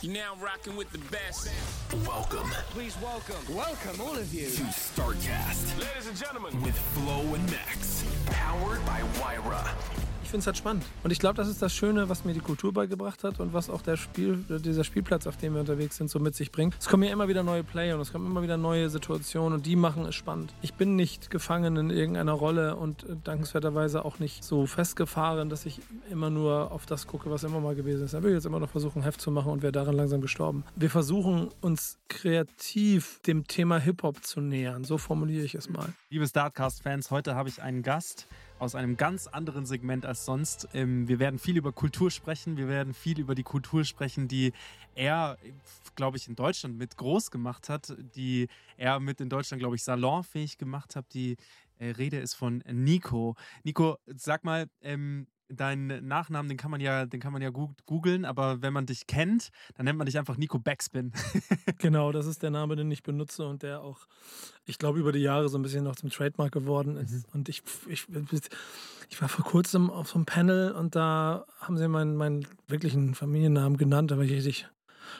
You're now rocking with the best. Welcome Please welcome. Welcome, all of you. to StarCast Ladies and gentlemen. with Flo and Max. Powered by Wyra. Ich finde es halt spannend. Und ich glaube, das ist das Schöne, was mir die Kultur beigebracht hat und was auch der Spiel, dieser Spielplatz, auf dem wir unterwegs sind, so mit sich bringt. Es kommen ja immer wieder neue Player und es kommen immer wieder neue Situationen und die machen es spannend. Ich bin nicht gefangen in irgendeiner Rolle und äh, dankenswerterweise auch nicht so festgefahren, dass ich immer nur auf das gucke, was immer mal gewesen ist. Da will ich jetzt immer noch versuchen, Heft zu machen und wäre daran langsam gestorben. Wir versuchen uns kreativ dem Thema Hip-Hop zu nähern. So formuliere ich es mal. Liebe Startcast-Fans, heute habe ich einen Gast aus einem ganz anderen Segment als sonst. Ähm, Wir werden viel über Kultur sprechen. Wir werden viel über die Kultur sprechen, die er, glaube ich, in Deutschland mit groß gemacht hat, die er mit in Deutschland, glaube ich, salonfähig gemacht hat. Die äh, Rede ist von Nico. Nico, sag mal, ähm, deinen Nachnamen, den kann man ja, den kann man ja googeln, aber wenn man dich kennt, dann nennt man dich einfach Nico Backspin. Genau, das ist der Name, den ich benutze und der auch, ich glaube, über die Jahre so ein bisschen noch zum Trademark geworden ist. Und ich, ich, ich war vor kurzem auf so einem Panel und da haben sie meinen, meinen wirklichen Familiennamen genannt, aber ich richtig.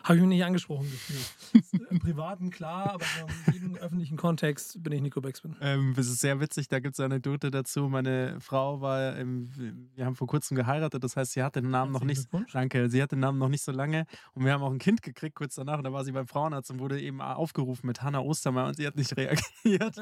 Habe ich mich nicht angesprochen gefühlt. Im Privaten klar, aber in jedem öffentlichen Kontext bin ich Nico Backspin. Ähm, das ist sehr witzig, da gibt es eine Anekdote dazu. Meine Frau war, ähm, wir haben vor kurzem geheiratet, das heißt, sie hat den Namen noch nicht, danke, sie hat den Namen noch nicht so lange und wir haben auch ein Kind gekriegt kurz danach und da war sie beim Frauenarzt und wurde eben aufgerufen mit Hanna Ostermeier und sie hat nicht reagiert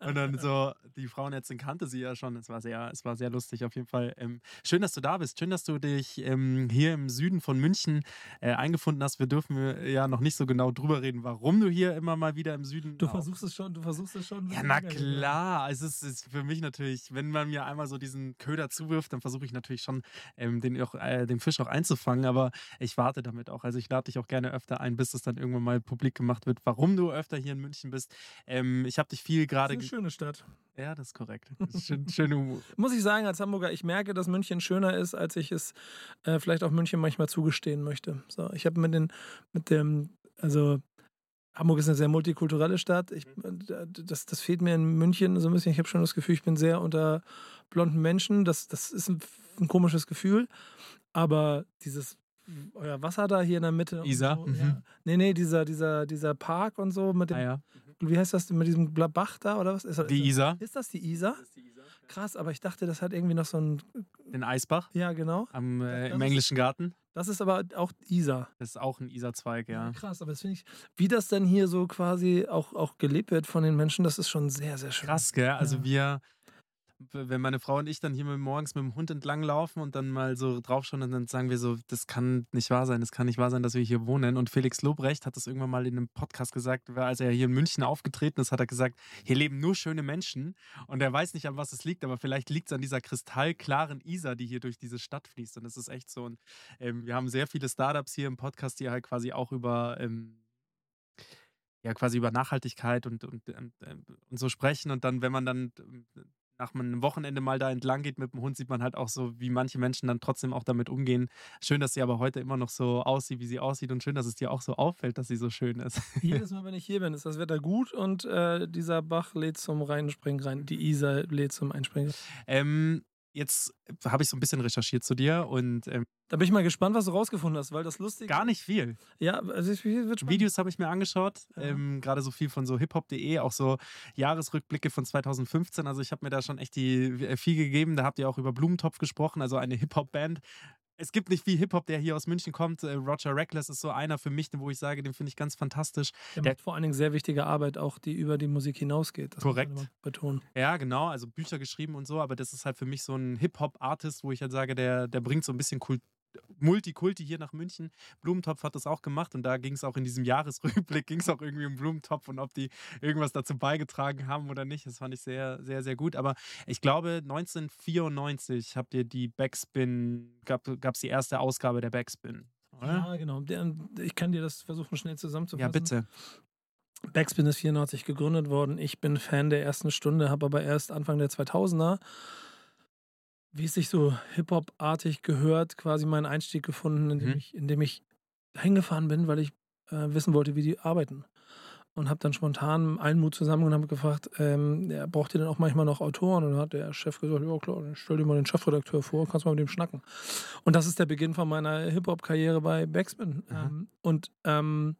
und dann so, die Frauenärztin kannte sie ja schon, es war sehr, es war sehr lustig auf jeden Fall. Ähm, schön, dass du da bist, schön, dass du dich ähm, hier im Süden von München äh, eingefunden hast. Wir dürfen äh, ja noch nicht so genau drüber reden, warum du hier immer mal wieder im Süden Du auf- versuchst es schon, du versuchst es schon. ja, na klar. Es ist, ist für mich natürlich, wenn man mir einmal so diesen Köder zuwirft, dann versuche ich natürlich schon, ähm, den, auch, äh, den Fisch auch einzufangen. Aber ich warte damit auch. Also ich lade dich auch gerne öfter ein, bis es dann irgendwann mal publik gemacht wird, warum du öfter hier in München bist. Ähm, ich habe dich viel Das gerade. ist eine schöne Stadt. Ja, das ist korrekt. Das ist schön, schön Humor. Muss ich sagen, als Hamburger, ich merke, dass München schöner ist, als ich es äh, vielleicht auch München manchmal zugestehen möchte. So, ich habe mit den, mit dem, also Hamburg ist eine sehr multikulturelle Stadt. Ich, äh, das, das fehlt mir in München so ein bisschen. Ich habe schon das Gefühl, ich bin sehr unter blonden Menschen. Das, das ist ein, ein komisches Gefühl. Aber dieses euer Wasser da hier in der Mitte. und Isar, So, mhm. ja. Nee, nee, dieser, dieser, dieser Park und so mit dem, Ah, ja. wie heißt das, mit diesem Bach da oder was? Ist, das- Die ist, Isar, das, ist das die Isar? Krass, aber ich dachte, das hat irgendwie noch so ein. den Eisbach Ja, genau. am, äh, im englischen Garten. Das ist aber auch Isar. Das ist auch ein Isar-Zweig, ja. Krass, aber das finde ich, wie das dann hier so quasi auch, auch gelebt wird von den Menschen, das ist schon sehr, sehr schön. Krass, gell? Also Ja. wir, wenn meine Frau und ich dann hier morgens mit dem Hund entlang laufen und dann mal so draufschauen und dann sagen wir so, das kann nicht wahr sein, das kann nicht wahr sein, dass wir hier wohnen. Und Felix Lobrecht hat das irgendwann mal in einem Podcast gesagt, als er hier in München aufgetreten ist, hat er gesagt, hier leben nur schöne Menschen und er weiß nicht, an was es liegt, aber vielleicht liegt es an dieser kristallklaren Isar, die hier durch diese Stadt fließt. Und das ist echt so. Und ähm, wir haben sehr viele Startups hier im Podcast, die halt quasi auch über ähm, ja quasi über Nachhaltigkeit und, und, und, ähm, und so sprechen. Und dann, wenn man dann ähm, nach einem Wochenende mal da entlang geht mit dem Hund, sieht man halt auch so, wie manche Menschen dann trotzdem auch damit umgehen. Schön, dass sie aber heute immer noch so aussieht, wie sie aussieht und schön, dass es dir auch so auffällt, dass sie so schön ist. Jedes Mal, wenn ich hier bin, ist das Wetter gut und äh, dieser Bach lädt zum Reinspringen rein. Die Isar lädt zum Einspringen. ähm, jetzt habe ich so ein bisschen recherchiert zu dir und ähm, Da bin ich mal gespannt, was du rausgefunden hast, weil das lustig gar nicht viel. Ja, also es wird spannend. Videos habe ich mir angeschaut, Ja. ähm, gerade so viel von so hiphop.de, auch so Jahresrückblicke von 2015. Also ich habe mir da schon echt die, äh, viel gegeben. Da habt ihr auch über Blumentopf gesprochen, also eine Hip-Hop-Band. Es gibt nicht viel Hip-Hop, der hier aus München kommt. Äh, Roger Reckless ist so einer für mich, wo ich sage, den finde ich ganz fantastisch. Der der- macht vor allen Dingen sehr wichtige Arbeit, auch die über die Musik hinausgeht. Das Korrekt. betonen. Ja, genau, also Bücher geschrieben und so, aber das ist halt für mich so ein Hip-Hop-Artist, wo ich halt sage, der, der bringt so ein bisschen Kul Multikulti hier nach München. Blumentopf hat das auch gemacht und da ging es auch in diesem Jahresrückblick, ging es auch irgendwie um Blumentopf und ob die irgendwas dazu beigetragen haben oder nicht. Das fand ich sehr, sehr, sehr gut. Aber ich glaube, 1994 habt ihr die Backspin, gab es die erste Ausgabe der Backspin. Oder? Ja, genau. Ich kann dir das versuchen, schnell zusammenzufassen. Ja, bitte. Backspin ist 94 gegründet worden. Ich bin Fan der ersten Stunde, habe aber erst Anfang der 2000er, wie es sich so Hip-Hop-artig gehört, quasi meinen Einstieg gefunden, indem, Mhm. ich, indem ich hingefahren bin, weil ich äh, wissen wollte, wie die arbeiten. Und habe dann spontan allen Mut zusammengenommen und habe gefragt, ähm, ja, braucht ihr denn auch manchmal noch Autoren? Und dann hat der Chef gesagt, ja klar, dann stell dir mal den Chefredakteur vor, kannst mal mit dem schnacken. Und das ist der Beginn von meiner Hip-Hop-Karriere bei Backspin. Aha. Ähm, und ähm,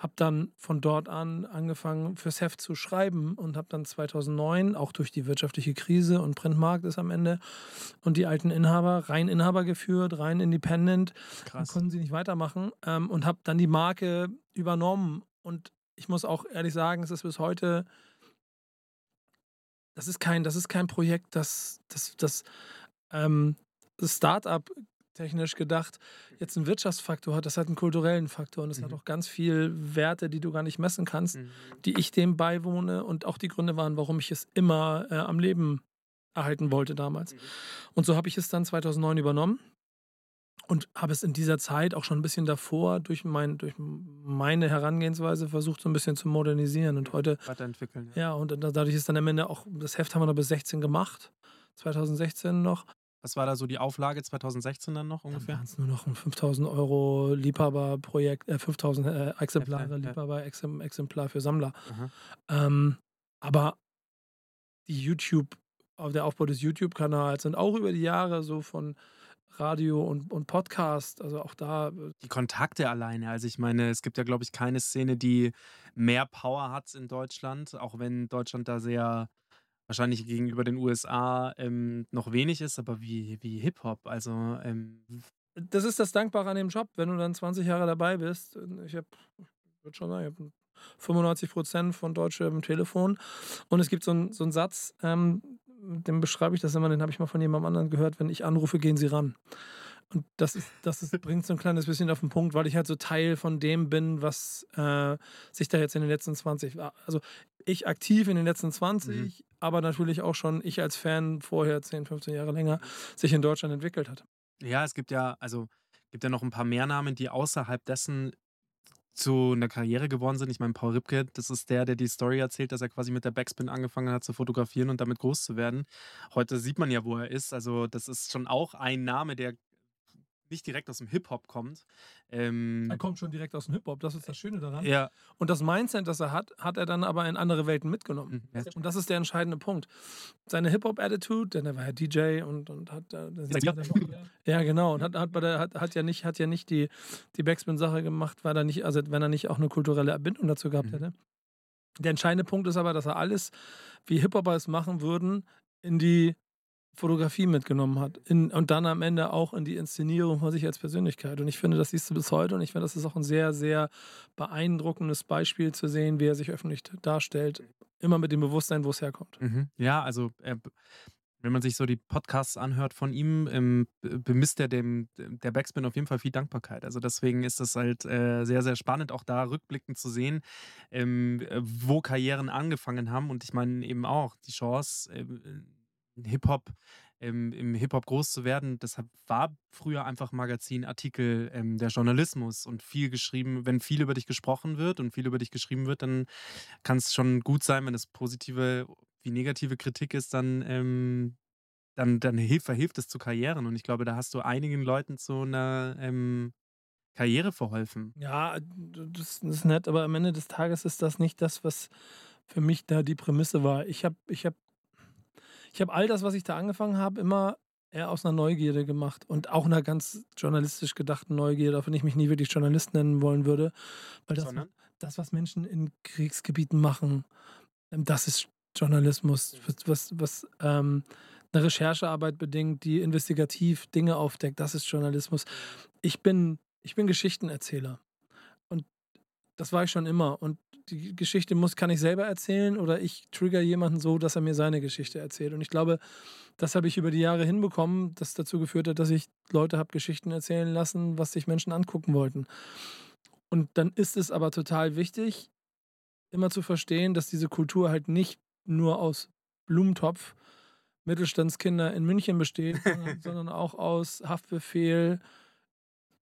habe dann von dort an angefangen, fürs Heft zu schreiben und habe dann 2009, auch durch die wirtschaftliche Krise und Printmarkt ist am Ende, und die alten Inhaber, rein Inhaber geführt, rein independent, Krass. konnten sie nicht weitermachen ähm, und habe dann die Marke übernommen. Und ich muss auch ehrlich sagen, es ist bis heute, das ist kein, das ist kein Projekt, das, das, das, ähm, das Startup technisch gedacht jetzt einen Wirtschaftsfaktor hat, das hat einen kulturellen Faktor und es hat Mhm. auch ganz viel Werte, die du gar nicht messen kannst, Mhm. die ich dem beiwohne und auch die Gründe waren, warum ich es immer äh, am Leben erhalten wollte damals. Und so habe ich es dann 2009 übernommen und habe es in dieser Zeit auch schon ein bisschen davor durch, mein, durch meine Herangehensweise versucht, so ein bisschen zu modernisieren. Und heute, Weiterentwickeln. ja, und da- dadurch ist dann am Ende auch, das Heft haben wir noch bis 16 gemacht, 2016 noch. Was war da so die Auflage 2016 dann noch Dann ungefähr? es nur noch ein 5000 Euro Liebhaberprojekt, äh, 5000 äh, Exemplare Ja, ja. Liebhaber -Exemp Exemplar für Sammler. Ähm, aber die YouTube, der Aufbau des YouTube-Kanals sind auch über die Jahre so von Radio und, und Podcast, also auch da, äh, Die Kontakte alleine. Also ich meine, es gibt ja, glaube ich, keine Szene, die mehr Power hat in Deutschland, auch wenn Deutschland da sehr wahrscheinlich gegenüber den USA ähm, noch wenig ist, aber wie, wie Hip-Hop. Also ähm, das ist das Dankbare an dem Job, wenn du dann 20 Jahre dabei bist. Ich habe, würde schon sagen, ich habe 95 Prozent von Deutsche im Telefon. Und es gibt so einen so einen Satz, ähm, den beschreibe ich das immer, den habe ich mal von jemandem anderen gehört, wenn ich anrufe, gehen Sie ran. Und das, ist, das ist, bringt so ein kleines bisschen auf den Punkt, weil ich halt so Teil von dem bin, was äh, sich da jetzt in den letzten 20, also ich aktiv in den letzten 20, aber natürlich auch schon ich als Fan vorher 10, 15 Jahre länger sich in Deutschland entwickelt hat. ja, es gibt ja, also gibt ja noch ein paar mehr Namen, die außerhalb dessen zu einer Karriere geworden sind. Ich meine, Paul Ripke, das ist der, der die Story erzählt, dass er quasi mit der Backspin angefangen hat zu fotografieren und damit groß zu werden. Heute sieht man ja, wo er ist. Also das ist schon auch ein Name, der nicht direkt aus dem Hip-Hop kommt. Ähm, Er kommt schon direkt aus dem Hip-Hop, das ist das Schöne daran. ja, Und das Mindset, das er hat, hat er dann aber in andere Welten mitgenommen. Mhm. Und das ist der entscheidende Punkt. Seine Hip-Hop-Attitude, denn er war ja DJ und, und hat. äh, das- Ja. ja, genau. Und hat, hat, bei der, hat, hat ja nicht, hat ja nicht die, die Backspin-Sache gemacht, weil er nicht, also wenn er nicht auch eine kulturelle Verbindung dazu gehabt Mhm. hätte. Der entscheidende Punkt ist aber, dass er alles, wie Hip-Hopper es machen würden, in die Fotografie mitgenommen hat. In, und dann am Ende auch in die Inszenierung von sich als Persönlichkeit. Und ich finde, das siehst du bis heute. Und ich finde, das ist auch ein sehr, sehr beeindruckendes Beispiel zu sehen, wie er sich öffentlich darstellt. Immer mit dem Bewusstsein, wo es herkommt. Mhm. Ja, also er, wenn man sich so die Podcasts anhört von ihm, ähm, be- bemisst er dem der Backspin auf jeden Fall viel Dankbarkeit. Also deswegen ist es halt äh, sehr, sehr spannend, auch da rückblickend zu sehen, ähm, äh, wo Karrieren angefangen haben. Und ich meine eben auch die Chance, ähm, Hip-Hop, ähm, im Hip-Hop groß zu werden. Deshalb war früher einfach Magazin, Artikel, ähm, der Journalismus und viel geschrieben, wenn viel über dich gesprochen wird und viel über dich geschrieben wird, dann kann es schon gut sein, wenn es positive wie negative Kritik ist, dann, ähm, dann, dann hilft, verhilft es zu Karrieren. Und ich glaube, da hast du einigen Leuten zu einer ähm, Karriere verholfen. Ja, das ist nett, aber am Ende des Tages ist das nicht das, was für mich da die Prämisse war. Ich habe ich hab, ich hab all das, was ich da angefangen habe, immer eher aus einer Neugierde gemacht und auch einer ganz journalistisch gedachten Neugierde, auch wenn ich mich nie wirklich Journalist nennen wollen würde. Weil das, Sondern? das was Menschen in Kriegsgebieten machen, ähm, das ist Journalismus, was, was, was ähm, eine Recherchearbeit bedingt, die investigativ Dinge aufdeckt, das ist Journalismus. Ich bin, ich bin Geschichtenerzähler. Und das war ich schon immer. Und die Geschichte muss, kann ich selber erzählen oder ich trigger jemanden so, dass er mir seine Geschichte erzählt. Und ich glaube, das habe ich über die Jahre hinbekommen, das dazu geführt hat, dass ich Leute habe Geschichten erzählen lassen, was sich Menschen angucken wollten. Und dann ist es aber total wichtig, immer zu verstehen, dass diese Kultur halt nicht nur aus Blumentopf, Mittelstandskinder in München besteht, sondern, sondern auch aus Haftbefehl,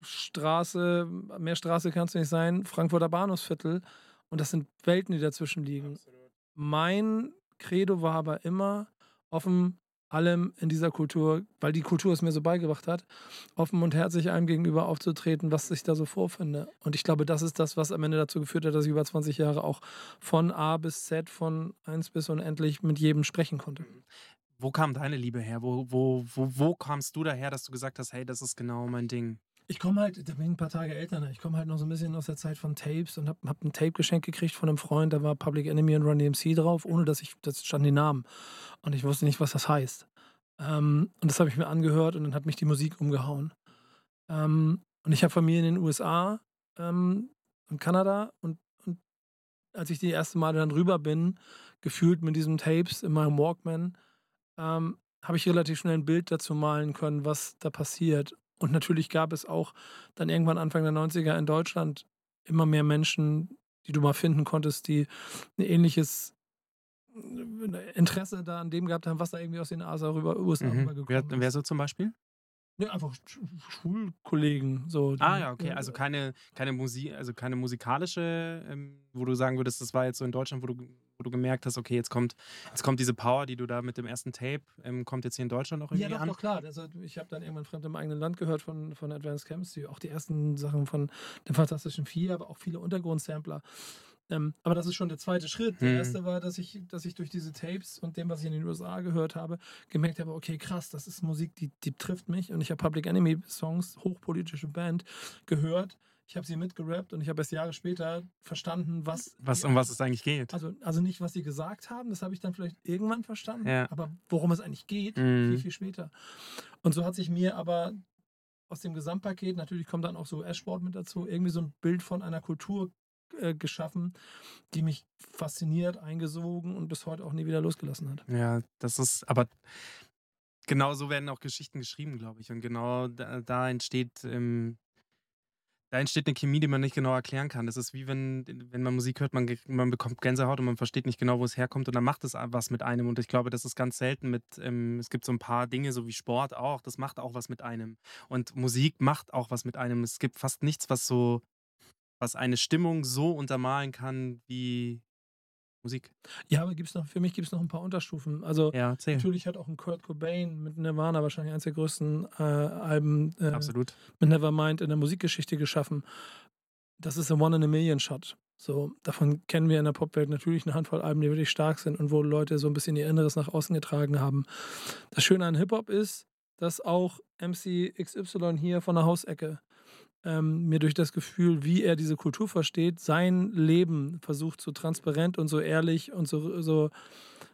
Straße, mehr Straße kann es nicht sein, Frankfurter Bahnhofsviertel. Und das sind Welten, die dazwischen liegen. Absolut. Mein Credo war aber immer, offen allem in dieser Kultur, weil die Kultur es mir so beigebracht hat, offen und herzlich einem gegenüber aufzutreten, was ich da so vorfinde. Und ich glaube, das ist das, was am Ende dazu geführt hat, dass ich über 20 Jahre auch von A bis Z, von 1 bis unendlich mit jedem sprechen konnte. Wo kam deine Liebe her? Wo, wo, wo, wo kamst du daher, dass du gesagt hast, hey, das ist genau mein Ding? Ich komme halt, da bin ich ein paar Tage älter, ne? ich komme halt noch so ein bisschen aus der Zeit von Tapes und habe hab ein Tape geschenkt gekriegt von einem Freund, da war Public Enemy und Run DMC drauf, ohne dass ich, das standen die Namen. Und ich wusste nicht, was das heißt. Ähm, und das habe ich mir angehört und dann hat mich die Musik umgehauen. Ähm, und ich habe Familie in den USA ähm, und Kanada und, als ich die erste Mal dann rüber bin, gefühlt mit diesen Tapes in meinem Walkman, ähm, habe ich relativ schnell ein Bild dazu malen können, was da passiert. Und natürlich gab es auch dann irgendwann Anfang der 90er in Deutschland immer mehr Menschen, die du mal finden konntest, die ein ähnliches äh, Interesse da an dem gehabt haben, was da irgendwie aus den USA rüber USA mhm. rübergekommen wer, ist. Wer so zum Beispiel? Ne, einfach Schulkollegen. So, ah ja, okay. Also keine, keine Musik, also keine musikalische, ähm, wo du sagen würdest, das war jetzt so in Deutschland, wo du, wo du gemerkt hast, okay, jetzt kommt, jetzt kommt diese Power, die du da mit dem ersten Tape, ähm, kommt jetzt hier in Deutschland auch irgendwie Ja, doch, an? doch, klar. Also ich habe dann irgendwann fremd im eigenen Land gehört von, von Advanced Camps, die, auch die ersten Sachen von den Fantastischen Vier, aber auch viele Untergrundsampler. Ähm, aber das ist schon der zweite Schritt. Der mhm. erste war, dass ich, dass ich durch diese Tapes und dem, was ich in den USA gehört habe, gemerkt habe, okay, krass, das ist Musik, die, die trifft mich. Und ich habe Public Enemy Songs, hochpolitische Band, gehört. Ich habe sie mitgerappt und ich habe erst Jahre später verstanden, was. was um was es eigentlich geht. Also, also nicht, was sie gesagt haben, das habe ich dann vielleicht irgendwann verstanden, ja. aber worum es eigentlich geht, mhm. viel, viel später. Und so hat sich mir aber aus dem Gesamtpaket, natürlich kommt dann auch so Ashboard mit dazu, irgendwie so ein Bild von einer Kultur äh, geschaffen, die mich fasziniert, eingesogen und bis heute auch nie wieder losgelassen hat. Ja, das ist, aber genau so werden auch Geschichten geschrieben, glaube ich. Und genau da, da entsteht. Ähm, da entsteht eine Chemie, die man nicht genau erklären kann. Das ist wie wenn, wenn man Musik hört, man, man bekommt Gänsehaut und man versteht nicht genau, wo es herkommt und dann macht es was mit einem. Und ich glaube, das ist ganz selten mit, ähm, es gibt so ein paar Dinge, so wie Sport auch, das macht auch was mit einem. Und Musik macht auch was mit einem. Es gibt fast nichts, was so was eine Stimmung so untermalen kann wie Musik. Ja, aber gibt's noch, für mich gibt es noch ein paar Unterstufen. Also ja, natürlich hat auch ein Kurt Cobain mit Nirvana wahrscheinlich eines der größten äh, Alben äh, Absolut. mit Nevermind in der Musikgeschichte geschaffen. Das ist ein One in a Million Shot. So, davon kennen wir in der Popwelt natürlich eine Handvoll Alben, die wirklich stark sind und wo Leute so ein bisschen ihr Inneres nach außen getragen haben. Das Schöne an Hip-Hop ist, dass auch MC XY hier von der Hausecke ähm, mir durch das Gefühl, wie er diese Kultur versteht, sein Leben versucht so transparent und so ehrlich und so, so,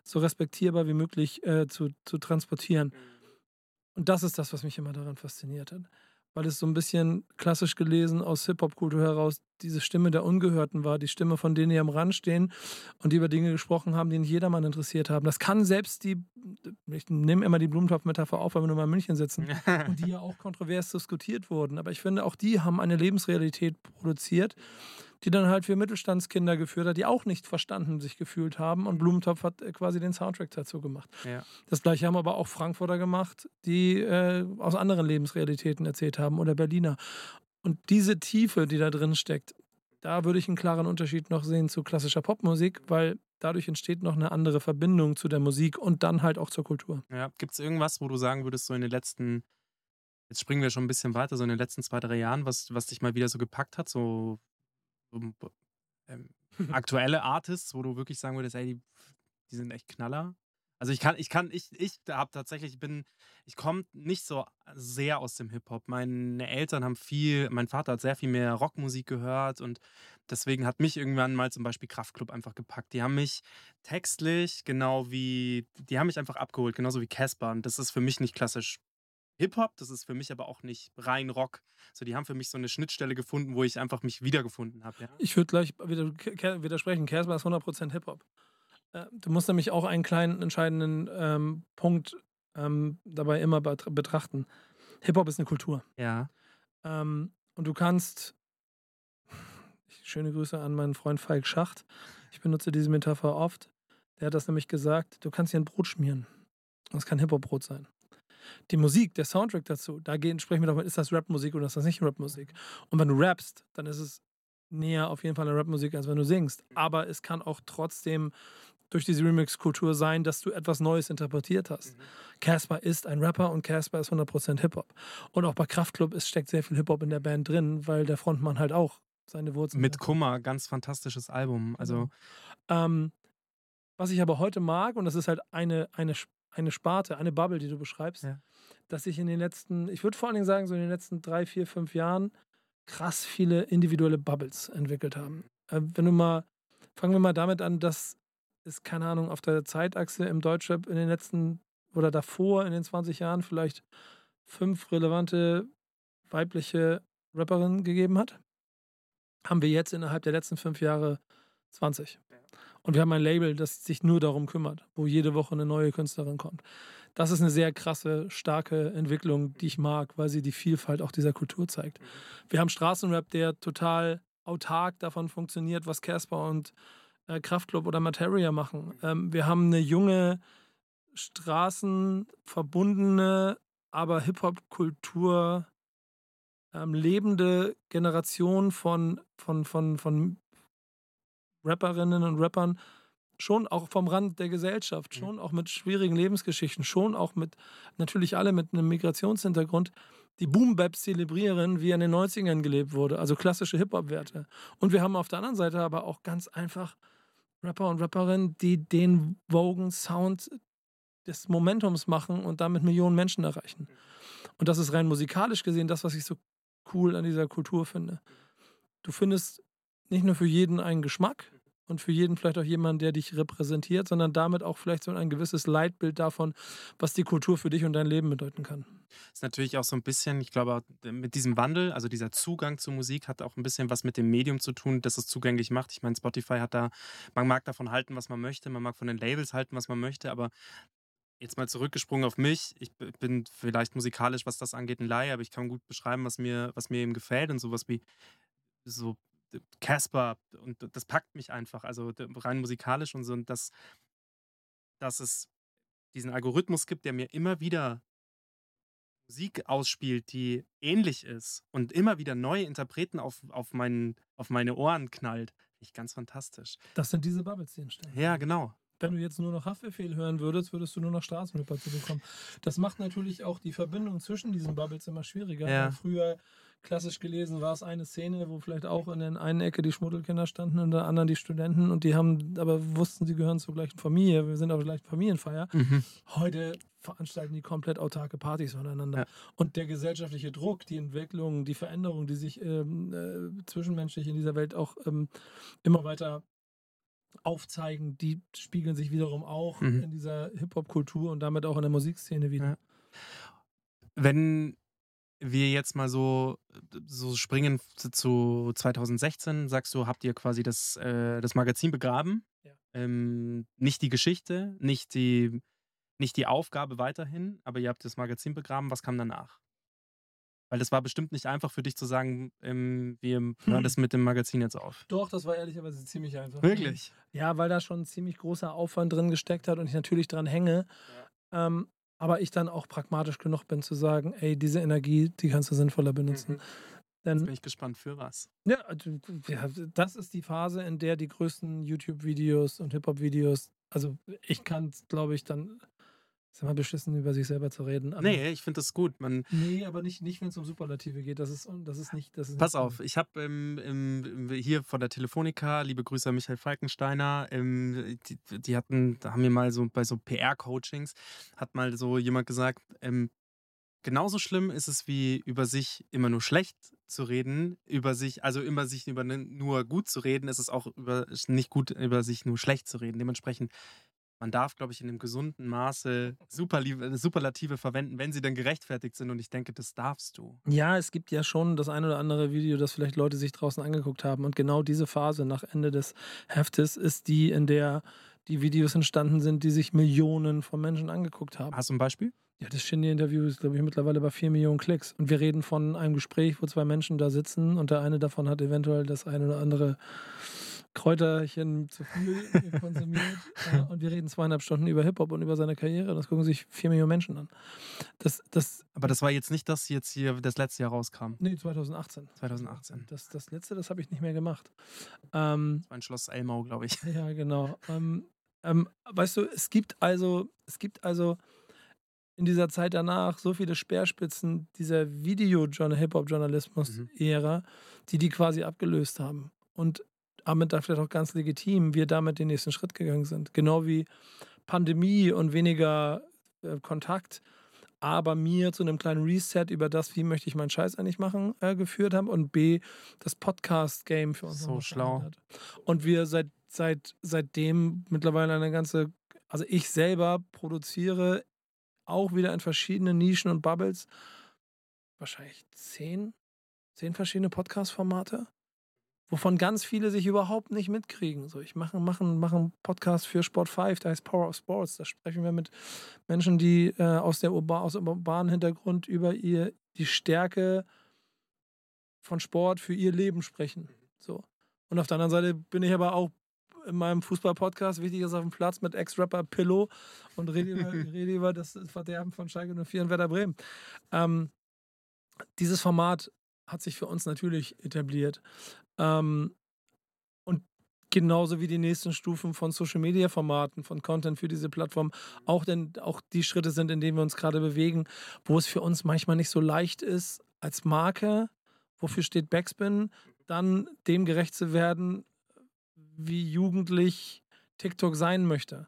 so respektierbar wie möglich äh, zu, zu transportieren. Mhm. Und das ist das, was mich immer daran fasziniert hat weil es so ein bisschen klassisch gelesen aus Hip-Hop-Kultur heraus diese Stimme der Ungehörten war, die Stimme von denen, die am Rand stehen und die über Dinge gesprochen haben, die nicht jedermann interessiert haben. Das kann selbst die, ich nehme immer die Blumentopf-Metapher auf, weil wir nur mal in München sitzen und die ja auch kontrovers diskutiert wurden. Aber ich finde, auch die haben eine Lebensrealität produziert, die dann halt für Mittelstandskinder geführt hat, die auch nicht verstanden sich gefühlt haben. Und Blumentopf hat äh, quasi den Soundtrack dazu gemacht. Ja. Das gleiche haben aber auch Frankfurter gemacht, die äh, aus anderen Lebensrealitäten erzählt haben oder Berliner. Und diese Tiefe, die da drin steckt, da würde ich einen klaren Unterschied noch sehen zu klassischer Popmusik, weil dadurch entsteht noch eine andere Verbindung zu der Musik und dann halt auch zur Kultur. Ja, gibt es irgendwas, wo du sagen würdest, so in den letzten, jetzt springen wir schon ein bisschen weiter, so in den letzten zwei, drei Jahren, was, was dich mal wieder so gepackt hat, so ähm, aktuelle Artists, wo du wirklich sagen würdest, ey, die, die sind echt Knaller? Also ich kann, ich kann, ich, ich habe tatsächlich, ich bin, ich komme nicht so sehr aus dem Hip-Hop. Meine Eltern haben viel, mein Vater hat sehr viel mehr Rockmusik gehört und deswegen hat mich irgendwann mal zum Beispiel Kraftklub einfach gepackt. Die haben mich textlich, genau wie, die haben mich einfach abgeholt, genauso wie Casper. Und das ist für mich nicht klassisch Hip-Hop, das ist für mich aber auch nicht rein Rock. So, die haben für mich so eine Schnittstelle gefunden, wo ich einfach mich wiedergefunden habe. Ja? Ich würde gleich widersprechen. Casper ist 100% Hip-Hop. Äh, Du musst nämlich auch einen kleinen entscheidenden ähm, Punkt ähm, dabei immer bet- betrachten. Hip-Hop ist eine Kultur. ja. Ähm, und du kannst, schöne Grüße an meinen Freund Falk Schacht, ich benutze diese Metapher oft, der hat das nämlich gesagt, du kannst dir ein Brot schmieren. Und es kann Hip-Hop-Brot sein. Die Musik, der Soundtrack dazu, da gehen, sprechen wir doch, ist das Rap-Musik oder ist das nicht Rap-Musik? Und wenn du rappst, dann ist es näher auf jeden Fall an Rap-Musik, als wenn du singst. Aber es kann auch trotzdem durch diese Remix-Kultur sein, dass du etwas Neues interpretiert hast. Casper ist ein Rapper und Casper ist 100% Hip-Hop. Und auch bei Kraftklub ist, steckt sehr viel Hip-Hop in der Band drin, weil der Frontmann halt auch seine Wurzeln Mit hat. Kummer, ganz fantastisches Album. Also, Ähm, was ich aber heute mag, und das ist halt eine, eine, eine Sparte, eine Bubble, die du beschreibst, Ja. dass ich in den letzten, ich würde vor allen Dingen sagen, so in den letzten drei, vier, fünf Jahren krass viele individuelle Bubbles entwickelt haben. Äh, wenn du mal, fangen wir mal damit an, dass es, keine Ahnung, auf der Zeitachse im Deutschrap in den letzten oder davor in den 20 Jahren vielleicht fünf relevante weibliche Rapperinnen gegeben hat, haben wir jetzt innerhalb der letzten fünf Jahre 20. Und wir haben ein Label, das sich nur darum kümmert, wo jede Woche eine neue Künstlerin kommt. Das ist eine sehr krasse, starke Entwicklung, die ich mag, weil sie die Vielfalt auch dieser Kultur zeigt. Wir haben Straßenrap, der total autark davon funktioniert, was Casper und äh, Kraftklub oder Materia machen. Ähm, wir haben eine junge, straßenverbundene, aber Hip-Hop-Kultur ähm, lebende Generation von, von, von, von Rapperinnen und Rappern, schon auch vom Rand der Gesellschaft, schon auch mit schwierigen Lebensgeschichten, schon auch mit, natürlich alle mit einem Migrationshintergrund, die Boom Bap zelebrieren, wie in den 90ern gelebt wurde, also klassische Hip-Hop-Werte. Und wir haben auf der anderen Seite aber auch ganz einfach Rapper und Rapperinnen, die den Vogan Sound des Momentums machen und damit Millionen Menschen erreichen. Und das ist rein musikalisch gesehen das, was ich so cool an dieser Kultur finde. Du findest nicht nur für jeden einen Geschmack und für jeden vielleicht auch jemanden, der dich repräsentiert, sondern damit auch vielleicht so ein gewisses Leitbild davon, was die Kultur für dich und dein Leben bedeuten kann. ist natürlich auch so ein bisschen, ich glaube, mit diesem Wandel, also dieser Zugang zu Musik hat auch ein bisschen was mit dem Medium zu tun, das es zugänglich macht. Ich meine, Spotify hat da, man mag davon halten, was man möchte, man mag von den Labels halten, was man möchte, aber jetzt mal zurückgesprungen auf mich. Ich bin vielleicht musikalisch, was das angeht, ein Laie, aber ich kann gut beschreiben, was mir, was mir eben gefällt und sowas wie so Casper und das packt mich einfach, also rein musikalisch und so und das, dass es diesen Algorithmus gibt, der mir immer wieder Musik ausspielt, die ähnlich ist und immer wieder neue Interpreten auf, auf, meinen, auf meine Ohren knallt, finde ich ganz fantastisch. Das sind diese Bubbles, die entstehen. Ja, genau. Wenn du jetzt nur noch Haftbefehl hören würdest, würdest du nur noch Straßenrapper zu bekommen. Das macht natürlich auch die Verbindung zwischen diesen Bubbles immer schwieriger. Ja. Früher klassisch gelesen war es eine Szene, wo vielleicht auch in der einen Ecke die Schmuddelkinder standen und in der anderen die Studenten und die haben, aber wussten, sie gehören zur gleichen Familie. Wir sind auf der gleichen Familienfeier. Mhm. Heute veranstalten die komplett autarke Partys voneinander. Ja. Und der gesellschaftliche Druck, die Entwicklung, die Veränderung, die sich ähm, äh, zwischenmenschlich in dieser Welt auch ähm, immer weiter aufzeigen, die spiegeln sich wiederum auch Mhm. in dieser Hip-Hop-Kultur und damit auch in der Musikszene wieder. Ja. Wenn wir jetzt mal so, so springen zu- zu 2016, sagst du, habt ihr quasi das, äh, das Magazin begraben? Ja. Ähm, nicht die Geschichte, nicht die, nicht die Aufgabe weiterhin, aber ihr habt das Magazin begraben. Was kam danach? Weil das war bestimmt nicht einfach für dich zu sagen, ähm, wir hören das mit dem Magazin jetzt auf. Doch, das war ehrlicherweise ziemlich einfach. Wirklich? Ja, weil da schon ein ziemlich großer Aufwand drin gesteckt hat und ich natürlich dran hänge. Ähm, aber ich dann auch pragmatisch genug bin zu sagen, ey, diese Energie, die kannst du sinnvoller benutzen. Mhm. Jetzt Denn bin ich gespannt für was. Ja, ja, das ist die Phase, in der die größten YouTube-Videos und Hip-Hop-Videos, also ich kann, glaube ich, dann, ist immer beschissen, über sich selber zu reden. aber- Nee, ich finde das gut. Man, Nee, aber nicht, nicht wenn es um Superlative geht. Das ist, das ist nicht. Das ist Pass nicht auf, ich habe ähm, hier von der Telefonica, liebe Grüße an Michael Falkensteiner, ähm, die, die hatten, da haben wir mal so bei so PR-Coachings, hat mal so jemand gesagt, ähm, genauso schlimm ist es wie über sich immer nur schlecht zu reden, über sich, also immer sich über nur gut zu reden, ist es auch über, nicht gut, über sich nur schlecht zu reden. Dementsprechend, man darf, glaube ich, in einem gesunden Maße Superli- Superlative verwenden, wenn sie dann gerechtfertigt sind. Und ich denke, das darfst du. Ja, es gibt ja schon das ein oder andere Video, das vielleicht Leute sich draußen angeguckt haben. Und genau diese Phase nach Ende des Heftes ist die, in der die Videos entstanden sind, die sich Millionen von Menschen angeguckt haben. Hast du ein Beispiel? Ja, das Shindy-Interview ist, glaube ich, mittlerweile bei 4 Millionen Klicks. Und wir reden von einem Gespräch, wo zwei Menschen da sitzen und der eine davon hat eventuell das eine oder andere Kräuterchen zu viel konsumiert. äh, und wir reden zweieinhalb Stunden über Hip-Hop und über seine Karriere. Das gucken sich 4 Millionen Menschen an. Das, das, Aber das war jetzt nicht das jetzt hier, das letzte Jahr rauskam. nee, 2018. 2018. Das, das letzte, das habe ich nicht mehr gemacht. Ähm, Das war ein Schloss Elmau, glaube ich. Ja, genau. Ähm, ähm, weißt du, es gibt also, es gibt also in dieser Zeit danach so viele Speerspitzen dieser Video-Hip-Hop-Journalismus-Ära, die die quasi abgelöst haben. Und damit da vielleicht auch ganz legitim wir damit den nächsten Schritt gegangen sind. Genau wie Pandemie und weniger äh, Kontakt, aber mir zu einem kleinen Reset über das, wie möchte ich meinen Scheiß eigentlich machen, äh, geführt haben und B, das Podcast-Game für uns So schlau. verändert. Und wir seit, seit, seitdem mittlerweile eine ganze, also ich selber produziere auch wieder in verschiedenen Nischen und Bubbles wahrscheinlich zehn, zehn verschiedene Podcast-Formate, wovon ganz viele sich überhaupt nicht mitkriegen. So, ich mache mache, mache einen Podcast für Sport 5, der heißt Power of Sports. Da sprechen wir mit Menschen, die äh, aus, der Urba aus dem urbanen Hintergrund über ihr, die Stärke von Sport für ihr Leben sprechen. So. Und auf der anderen Seite bin ich aber auch in meinem Fußball-Podcast, wichtig ist auf dem Platz, mit Ex-Rapper Pillow und rede über, rede über das Verderben von Schalke 04 und Werder Bremen. Ähm, dieses Format hat sich für uns natürlich etabliert. Ähm, und genauso wie die nächsten Stufen von Social-Media-Formaten, von Content für diese Plattform, auch, denn, auch die Schritte sind, in denen wir uns gerade bewegen, wo es für uns manchmal nicht so leicht ist, als Marke, wofür steht Backspin, dann dem gerecht zu werden, wie jugendlich TikTok sein möchte.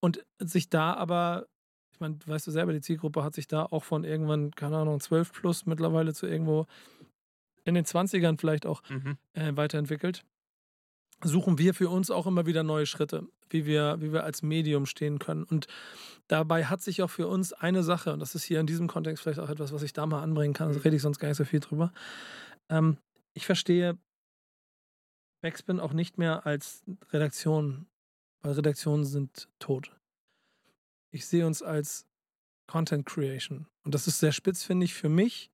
Und sich da aber, ich meine, weißt du selber, die Zielgruppe hat sich da auch von irgendwann, keine Ahnung, 12 plus mittlerweile zu irgendwo in den 20ern vielleicht auch Mhm. äh, weiterentwickelt. Suchen wir für uns auch immer wieder neue Schritte, wie wir, wie wir als Medium stehen können. Und dabei hat sich auch für uns eine Sache, und das ist hier in diesem Kontext vielleicht auch etwas, was ich da mal anbringen kann, da rede ich sonst gar nicht so viel drüber. Ähm, ich verstehe Backspin auch nicht mehr als Redaktion, weil Redaktionen sind tot. Ich sehe uns als Content Creation. Und das ist sehr spitz, finde ich, für mich.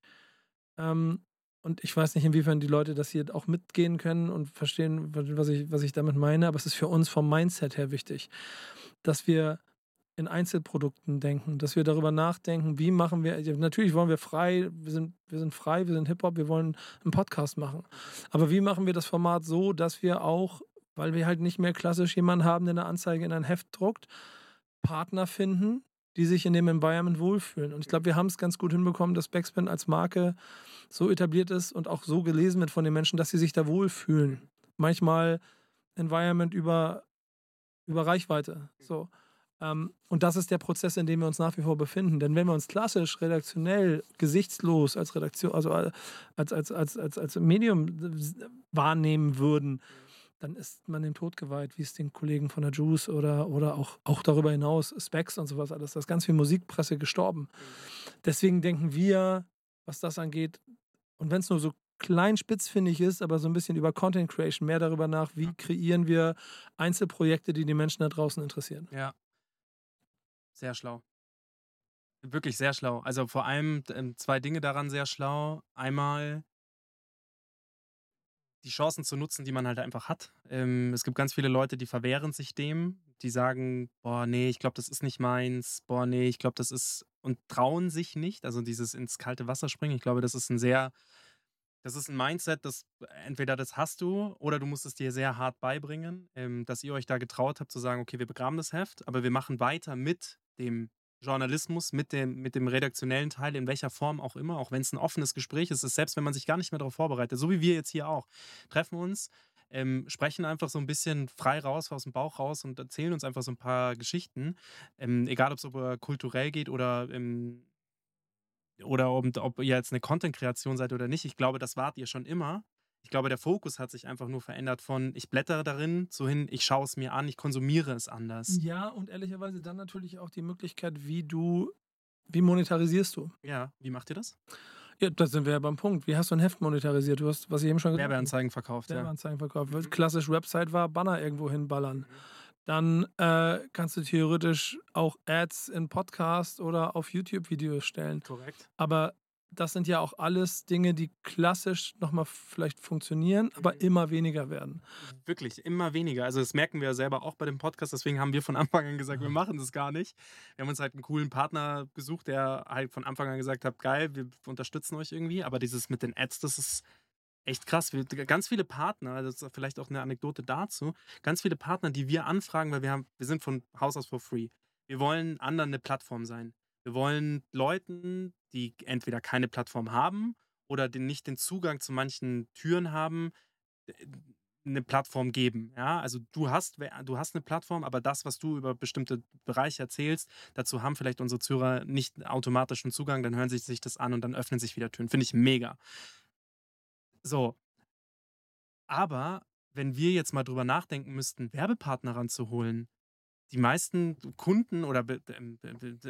Ähm, und ich weiß nicht, inwiefern die Leute das hier auch mitgehen können und verstehen, was ich, was ich damit meine, aber es ist für uns vom Mindset her wichtig, dass wir in Einzelprodukten denken, dass wir darüber nachdenken, wie machen wir, natürlich wollen wir frei, wir sind, wir sind frei, wir sind Hip-Hop, wir wollen einen Podcast machen. Aber wie machen wir das Format so, dass wir auch, weil wir halt nicht mehr klassisch jemanden haben, der eine Anzeige in ein Heft druckt, Partner finden, die sich in dem Environment wohlfühlen. Und ich glaube, wir haben es ganz gut hinbekommen, dass Backspin als Marke so etabliert ist und auch so gelesen wird von den Menschen, dass sie sich da wohlfühlen. Manchmal Environment über, über Reichweite. So. Ähm, und das ist der Prozess, in dem wir uns nach wie vor befinden. Denn wenn wir uns klassisch, redaktionell, gesichtslos als Redaktion, also als, als, als, als, als Medium wahrnehmen würden, dann ist man dem Tod geweiht, wie es den Kollegen von der Juice oder, oder auch, auch darüber hinaus, Specs und sowas alles. Da ist ganz viel Musikpresse gestorben. Deswegen denken wir, was das angeht, und wenn es nur so klein spitzfindig ist, aber so ein bisschen über Content Creation, mehr darüber nach, wie kreieren wir Einzelprojekte, die die Menschen da draußen interessieren. Ja. Sehr schlau. Wirklich sehr schlau. Also vor allem ähm, zwei Dinge daran sehr schlau. Einmal die Chancen zu nutzen, die man halt einfach hat. Ähm, es gibt ganz viele Leute, die verwehren sich dem, die sagen, boah, nee, ich glaube, das ist nicht meins, boah, nee, ich glaube, das ist und trauen sich nicht, also dieses ins kalte Wasser springen. Ich glaube, das ist ein sehr, das ist ein Mindset, das entweder das hast du oder du musst es dir sehr hart beibringen, ähm, dass ihr euch da getraut habt zu sagen, okay, wir begraben das Heft, aber wir machen weiter mit dem Journalismus, mit dem, mit dem redaktionellen Teil, in welcher Form auch immer, auch wenn es ein offenes Gespräch ist, ist, selbst wenn man sich gar nicht mehr darauf vorbereitet, so wie wir jetzt hier auch, treffen uns, ähm, sprechen einfach so ein bisschen frei raus, aus dem Bauch raus und erzählen uns einfach so ein paar Geschichten, ähm, egal ob es über kulturell geht oder ähm, oder ob, ob ihr jetzt eine Content-Kreation seid oder nicht. Ich glaube, das wart ihr schon immer. Ich glaube, der Fokus hat sich einfach nur verändert von ich blättere darin zu hin, ich schaue es mir an, ich konsumiere es anders. Ja, und ehrlicherweise dann natürlich auch die Möglichkeit, wie du, wie monetarisierst du? Ja, wie macht ihr das? Ja, da sind wir ja beim Punkt. Wie hast du ein Heft monetarisiert? Du hast, was ich eben schon gesagt habe. Werbeanzeigen verkauft, ja. Werbeanzeigen verkauft. Klassisch Website war, Banner irgendwo hinballern. Dann äh, kannst du theoretisch auch Ads in Podcast oder auf YouTube-Videos stellen. Korrekt. Aber das sind ja auch alles Dinge, die klassisch nochmal vielleicht funktionieren, aber Mhm. immer weniger werden. Wirklich, immer weniger. Also das merken wir ja selber auch bei dem Podcast, deswegen haben wir von Anfang an gesagt, wir machen das gar nicht. Wir haben uns halt einen coolen Partner gesucht, der halt von Anfang an gesagt hat, geil, wir unterstützen euch irgendwie, aber dieses mit den Ads, das ist echt krass. Wir, ganz viele Partner, das ist vielleicht auch eine Anekdote dazu, ganz viele Partner, die wir anfragen, weil wir haben, wir sind von Haus aus for free. Wir wollen anderen eine Plattform sein. Wir wollen Leuten, die entweder keine Plattform haben oder den, nicht den Zugang zu manchen Türen haben, eine Plattform geben. Ja, also du hast, du hast eine Plattform, aber das, was du über bestimmte Bereiche erzählst, dazu haben vielleicht unsere Zuhörer nicht automatischen Zugang, dann hören sie sich das an und dann öffnen sich wieder Türen. Finde ich mega. So. Aber wenn wir jetzt mal drüber nachdenken müssten, Werbepartner ranzuholen, die meisten Kunden oder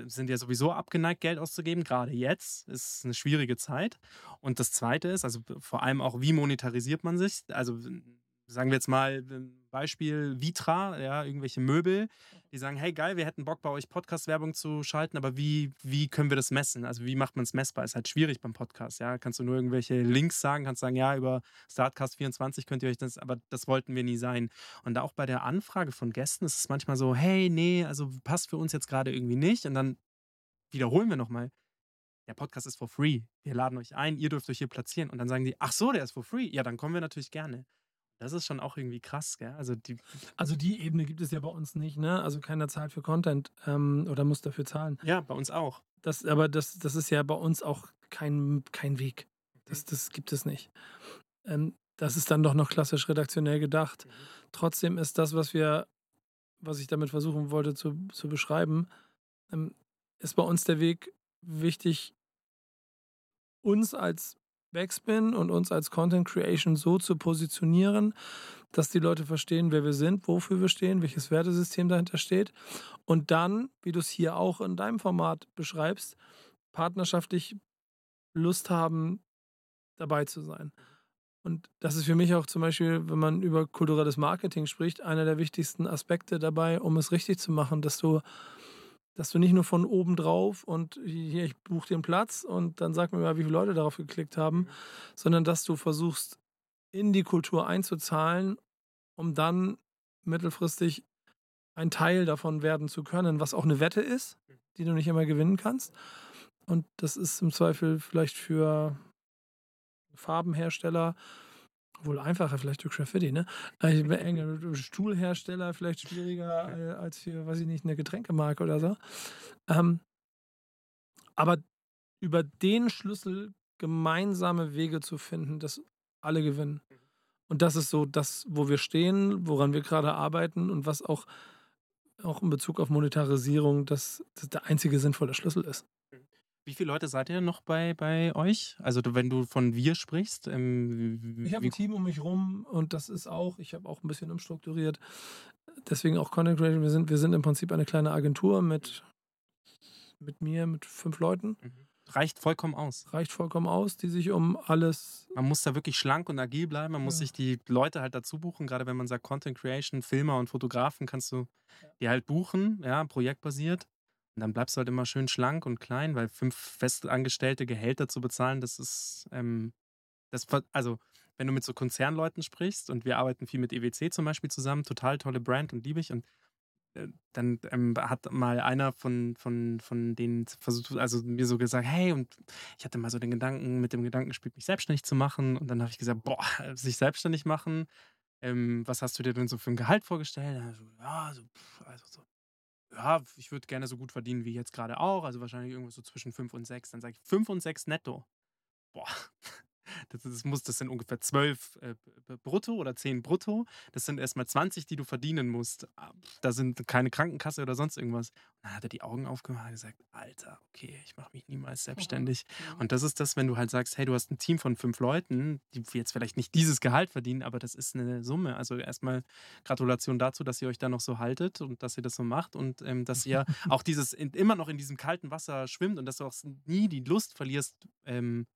sind ja sowieso abgeneigt, Geld auszugeben. Gerade jetzt ist eine schwierige Zeit. Und das Zweite ist, also vor allem auch, wie monetarisiert man sich? Also sagen wir jetzt mal ein Beispiel Vitra, ja, irgendwelche Möbel, die sagen, hey geil, wir hätten Bock bei euch Podcast-Werbung zu schalten, aber wie, wie können wir das messen? Also wie macht man es messbar? Ist halt schwierig beim Podcast, ja. Kannst du nur irgendwelche Links sagen, kannst sagen, ja, über Startcast24 könnt ihr euch das, aber das wollten wir nie sein. Und auch bei der Anfrage von Gästen ist es manchmal so, hey, nee, also passt für uns jetzt gerade irgendwie nicht. Und dann wiederholen wir nochmal. Der Podcast ist for free. Wir laden euch ein, ihr dürft euch hier platzieren. Und dann sagen die, ach so, der ist for free. Ja, dann kommen wir natürlich gerne. Das ist schon auch irgendwie krass, gell? Also die, Also die Ebene gibt es ja bei uns nicht, ne? Also keiner zahlt für Content ähm, oder muss dafür zahlen. ja, bei uns auch. Das, aber das, das ist ja bei uns auch kein, kein Weg. Das, das gibt es nicht. Ähm, das ist dann doch noch klassisch redaktionell gedacht. Trotzdem ist das, was wir, was ich damit versuchen wollte zu, zu beschreiben, ähm, ist bei uns der Weg wichtig, uns als Backspin und uns als Content Creation so zu positionieren, dass die Leute verstehen, wer wir sind, wofür wir stehen, welches Wertesystem dahinter steht. Und dann, wie du es hier auch in deinem Format beschreibst, partnerschaftlich Lust haben, dabei zu sein. Und das ist für mich auch zum Beispiel, wenn man über kulturelles Marketing spricht, einer der wichtigsten Aspekte dabei, um es richtig zu machen, dass du, dass du nicht nur von oben drauf und hier, ich buche den Platz und dann sag mir mal, wie viele Leute darauf geklickt haben, sondern dass du versuchst, in die Kultur einzuzahlen, um dann mittelfristig ein Teil davon werden zu können, was auch eine Wette ist, die du nicht immer gewinnen kannst. Und das ist im Zweifel vielleicht für Farbenhersteller, wohl einfacher vielleicht durch Graffiti, ne? Stuhlhersteller vielleicht schwieriger äh, als für, weiß ich nicht, eine Getränkemarke oder so. Ähm, aber über den Schlüssel gemeinsame Wege zu finden, dass alle gewinnen. Und das ist so das, wo wir stehen, woran wir gerade arbeiten und was auch, auch in Bezug auf Monetarisierung das, das der einzige sinnvolle Schlüssel ist. Wie viele Leute seid ihr noch bei, bei euch? Also wenn du von wir sprichst, ähm, Ich habe ein Team um mich rum und das ist auch, ich habe auch ein bisschen umstrukturiert. Deswegen auch Content Creation. Wir sind, wir sind im Prinzip eine kleine Agentur mit, mit mir, mit fünf Leuten. reicht vollkommen aus. Reicht vollkommen aus, die sich um alles. Man muss da wirklich schlank und agil bleiben. Man muss Ja. sich die Leute halt dazu buchen. Gerade wenn man sagt Content Creation, Filmer und Fotografen, kannst du die halt buchen, ja, projektbasiert. Und dann bleibst du halt immer schön schlank und klein, weil fünf festangestellte Gehälter zu bezahlen, das ist, ähm, das, also wenn du mit so Konzernleuten sprichst und wir arbeiten viel mit EWC zum Beispiel zusammen, total tolle Brand und liebe ich und äh, dann ähm, hat mal einer von, von, von denen versucht, also mir so gesagt, hey, und ich hatte mal so den Gedanken, mit dem Gedankenspiel mich selbstständig zu machen. Und dann habe ich gesagt, boah, sich selbstständig machen, ähm, was hast du dir denn so für ein Gehalt vorgestellt? Er so, ja, so, also so, ja, ich würde gerne so gut verdienen wie jetzt gerade auch, also wahrscheinlich irgendwas so zwischen 5 und 6. Dann sage ich 5 und 6 netto. Boah, Das, das, muss, das sind ungefähr 12 äh, brutto oder 10 brutto. Das sind erstmal 20, die du verdienen musst. Ah, da sind keine Krankenkasse oder sonst irgendwas. Und dann hat er die Augen aufgemacht und gesagt, Alter, okay, ich mache mich niemals selbstständig. Und das ist das, wenn du halt sagst, hey, du hast ein Team von fünf Leuten, die jetzt vielleicht nicht dieses Gehalt verdienen, aber das ist eine Summe. Also erstmal Gratulation dazu, dass ihr euch da noch so haltet und dass ihr das so macht und ähm, dass ihr auch dieses in, immer noch in diesem kalten Wasser schwimmt und dass du auch nie die Lust verlierst, ähm,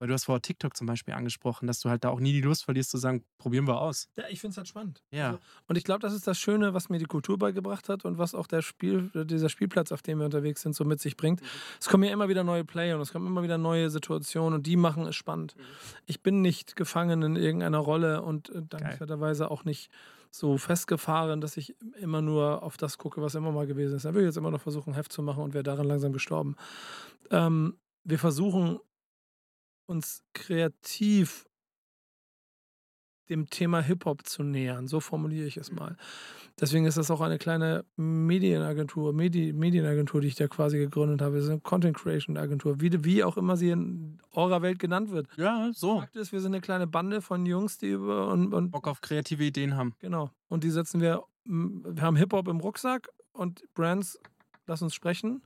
weil du hast vorher TikTok zum Beispiel angesprochen, dass du halt da auch nie die Lust verlierst zu sagen, probieren wir aus. Ja, ich finde es halt spannend. Ja. Also, und ich glaube, das ist das Schöne, was mir die Kultur beigebracht hat und was auch der Spiel, dieser Spielplatz, auf dem wir unterwegs sind, so mit sich bringt. Mhm. Es kommen ja immer wieder neue Player und es kommen immer wieder neue Situationen und die machen es spannend. Mhm. Ich bin nicht gefangen in irgendeiner Rolle und äh, dankenswerterweise auch nicht so festgefahren, dass ich immer nur auf das gucke, was immer mal gewesen ist. Da will ich jetzt immer noch versuchen, Heft zu machen und wäre daran langsam gestorben. Ähm, wir versuchen uns kreativ dem Thema Hip-Hop zu nähern. So formuliere ich es mal. Deswegen ist das auch eine kleine Medienagentur, Medi Medienagentur, die ich da quasi gegründet habe. Wir sind eine Content Creation Agentur, wie, wie auch immer sie in eurer Welt genannt wird. Ja, so. Fakt ist, wir sind eine kleine Bande von Jungs, die über und, und Bock auf kreative Ideen haben. Genau. Und die setzen wir, wir haben Hip-Hop im Rucksack und Brands lass uns sprechen.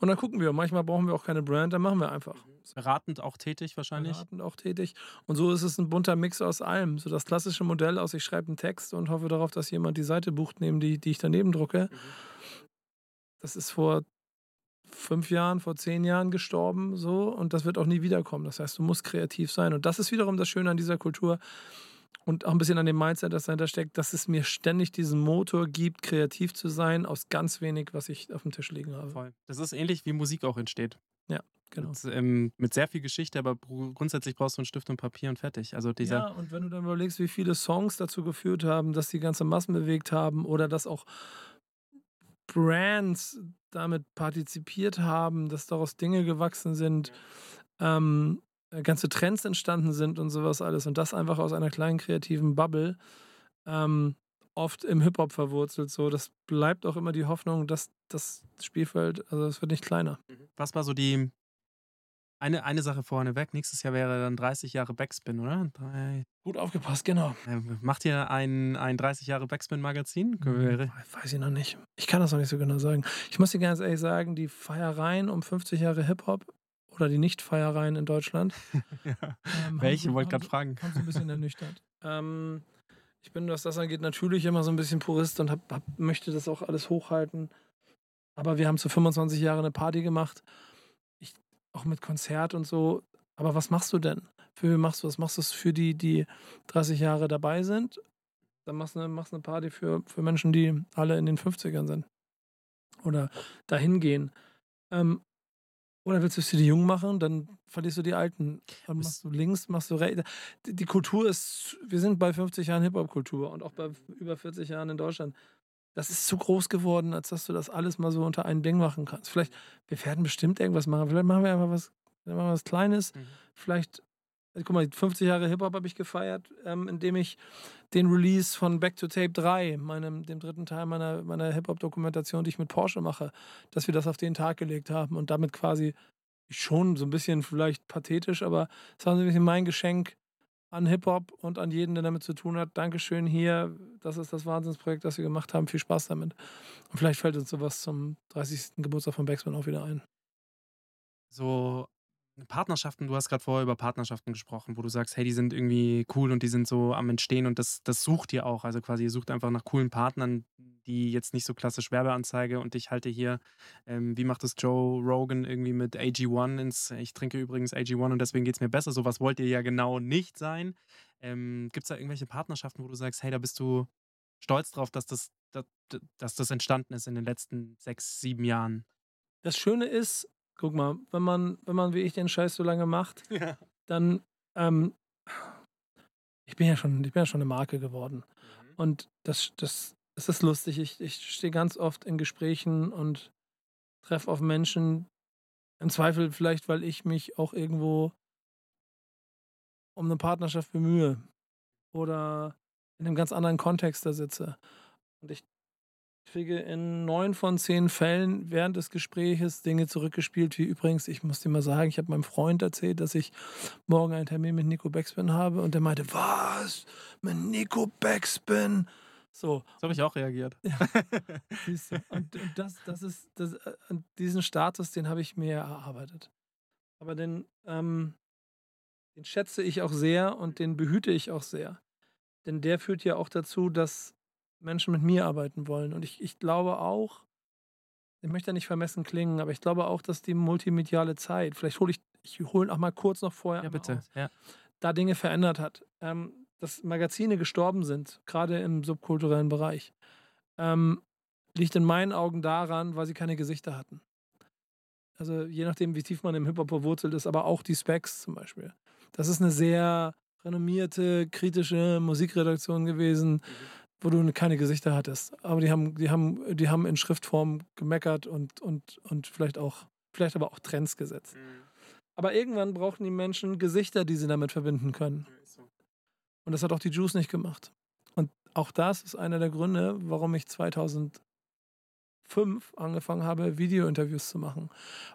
Und dann gucken wir. Manchmal brauchen wir auch keine Brand, dann machen wir einfach. Beratend auch tätig wahrscheinlich. Beratend auch tätig. Und so ist es ein bunter Mix aus allem. So das klassische Modell aus, ich schreibe einen Text und hoffe darauf, dass jemand die Seite bucht, neben die, die ich daneben drucke. Mhm. Das ist vor fünf Jahren, vor zehn Jahren gestorben, so, und das wird auch nie wiederkommen. Das heißt, du musst kreativ sein. Und das ist wiederum das Schöne an dieser Kultur und auch ein bisschen an dem Mindset, das dahinter steckt, dass es mir ständig diesen Motor gibt, kreativ zu sein, aus ganz wenig, was ich auf dem Tisch liegen habe. Voll. Das ist ähnlich, wie Musik auch entsteht. Ja. Genau. Mit, ähm, mit, sehr viel Geschichte, aber grundsätzlich brauchst du einen Stift und Papier und fertig. Also dieser ja, und wenn du dann überlegst, wie viele Songs dazu geführt haben, dass die ganze Massen bewegt haben oder dass auch Brands damit partizipiert haben, dass daraus Dinge gewachsen sind, ähm, äh, ganze Trends entstanden sind und sowas alles. Und das einfach aus einer kleinen kreativen Bubble, ähm, oft im Hip-Hop verwurzelt. So, das bleibt auch immer die Hoffnung, dass das Spielfeld, also es wird nicht kleiner. Mhm. Was war so die eine, eine Sache vorneweg, nächstes Jahr wäre dann 30 Jahre Backspin, oder? Drei. Gut aufgepasst, genau. Macht ihr ein, ein 30 Jahre Backspin-Magazin? Hm, weiß ich noch nicht. Ich kann das noch nicht so genau sagen. Ich muss dir ganz ehrlich sagen, die Feiereien um 50 Jahre Hip-Hop oder die Nicht-Feiereien in Deutschland. ja. ähm, Welche? Wollte gerade fragen. Haben so ein bisschen ernüchtert. ähm, ich bin, was das angeht, natürlich immer so ein bisschen Purist und hab, hab, möchte das auch alles hochhalten. Aber wir haben zu 25 Jahren eine Party gemacht. Ich, auch mit Konzert und so. Aber was machst du denn? Für wen machst du das? Machst du es für die, die 30 Jahre dabei sind? Dann machst du eine, machst eine Party für, für Menschen, die alle in den 50ern sind. Oder dahin gehen. Ähm, oder willst du die Jungen machen, dann verlierst du die Alten. Dann machst du links, machst du rechts. Die Kultur ist, wir sind bei 50 Jahren Hip-Hop-Kultur und auch bei über 40 Jahren in Deutschland. Das ist zu groß geworden, als dass du das alles mal so unter ein Ding machen kannst. Vielleicht, wir werden bestimmt irgendwas machen. Vielleicht machen wir einfach was, was Kleines. Mhm. Vielleicht guck mal, 50 Jahre Hip-Hop habe ich gefeiert, ähm, indem ich den Release von Back to Tape 3, meinem, dem dritten Teil meiner, meiner Hip-Hop-Dokumentation, die ich mit Porsche mache, dass wir das auf den Tag gelegt haben und damit quasi schon so ein bisschen vielleicht pathetisch, aber es war so ein bisschen mein Geschenk an Hip-Hop und an jeden, der damit zu tun hat. Dankeschön hier, das ist das Wahnsinnsprojekt, das wir gemacht haben. Viel Spaß damit. Und vielleicht fällt uns sowas zum 30. Geburtstag von Backspin auch wieder ein. So Partnerschaften, du hast gerade vorher über Partnerschaften gesprochen, wo du sagst, hey, die sind irgendwie cool und die sind so am Entstehen und das, das sucht ihr auch. Also quasi, ihr sucht einfach nach coolen Partnern, die jetzt nicht so klassisch Werbeanzeige und ich halte hier, ähm, wie macht das Joe Rogan irgendwie mit AG1 ins, ich trinke übrigens AG1 und deswegen geht es mir besser. Sowas wollt ihr ja genau nicht sein. Ähm, Gibt es da irgendwelche Partnerschaften, wo du sagst, hey, da bist du stolz drauf, dass das, dass, dass das entstanden ist in den letzten sechs, sieben Jahren? Das Schöne ist, Guck mal, wenn man, wenn man wie ich den Scheiß so lange macht, ja. dann ähm, ich bin ja schon, ich bin ja schon eine Marke geworden. Mhm. Und das, das, das ist lustig. Ich, ich stehe ganz oft in Gesprächen und treffe auf Menschen, im Zweifel vielleicht, weil ich mich auch irgendwo um eine Partnerschaft bemühe oder in einem ganz anderen Kontext da sitze. Und ich kriege in neun von zehn Fällen während des Gespräches Dinge zurückgespielt, wie übrigens, ich muss dir mal sagen, ich habe meinem Freund erzählt, dass ich morgen einen Termin mit Nico Backspin habe und der meinte, was? Mit Nico Backspin? So, So habe ich auch reagiert. du. Und, und das, das ist, das, äh, diesen Status, den habe ich mir erarbeitet. Aber den, ähm, den schätze ich auch sehr und den behüte ich auch sehr. Denn der führt ja auch dazu, dass Menschen mit mir arbeiten wollen. Und ich, ich glaube auch, ich möchte ja nicht vermessen klingen, aber ich glaube auch, dass die multimediale Zeit, vielleicht hole ich, ich hole auch mal kurz noch vorher Ja, bitte. aus, Ja. da Dinge verändert hat. Ähm, dass Magazine gestorben sind, gerade im subkulturellen Bereich, ähm, liegt in meinen Augen daran, weil sie keine Gesichter hatten. Also je nachdem, wie tief man im Hip-Hop verwurzelt ist, aber auch die Specs zum Beispiel. Das ist eine sehr renommierte, kritische Musikredaktion gewesen, wo du keine Gesichter hattest. Aber die haben, die haben, die haben in Schriftform gemeckert und, und, und vielleicht auch, vielleicht aber auch Trends gesetzt. Aber irgendwann brauchen die Menschen Gesichter, die sie damit verbinden können. Und das hat auch die Juice nicht gemacht. Und auch das ist einer der Gründe, warum ich 2005 angefangen habe, Videointerviews zu machen.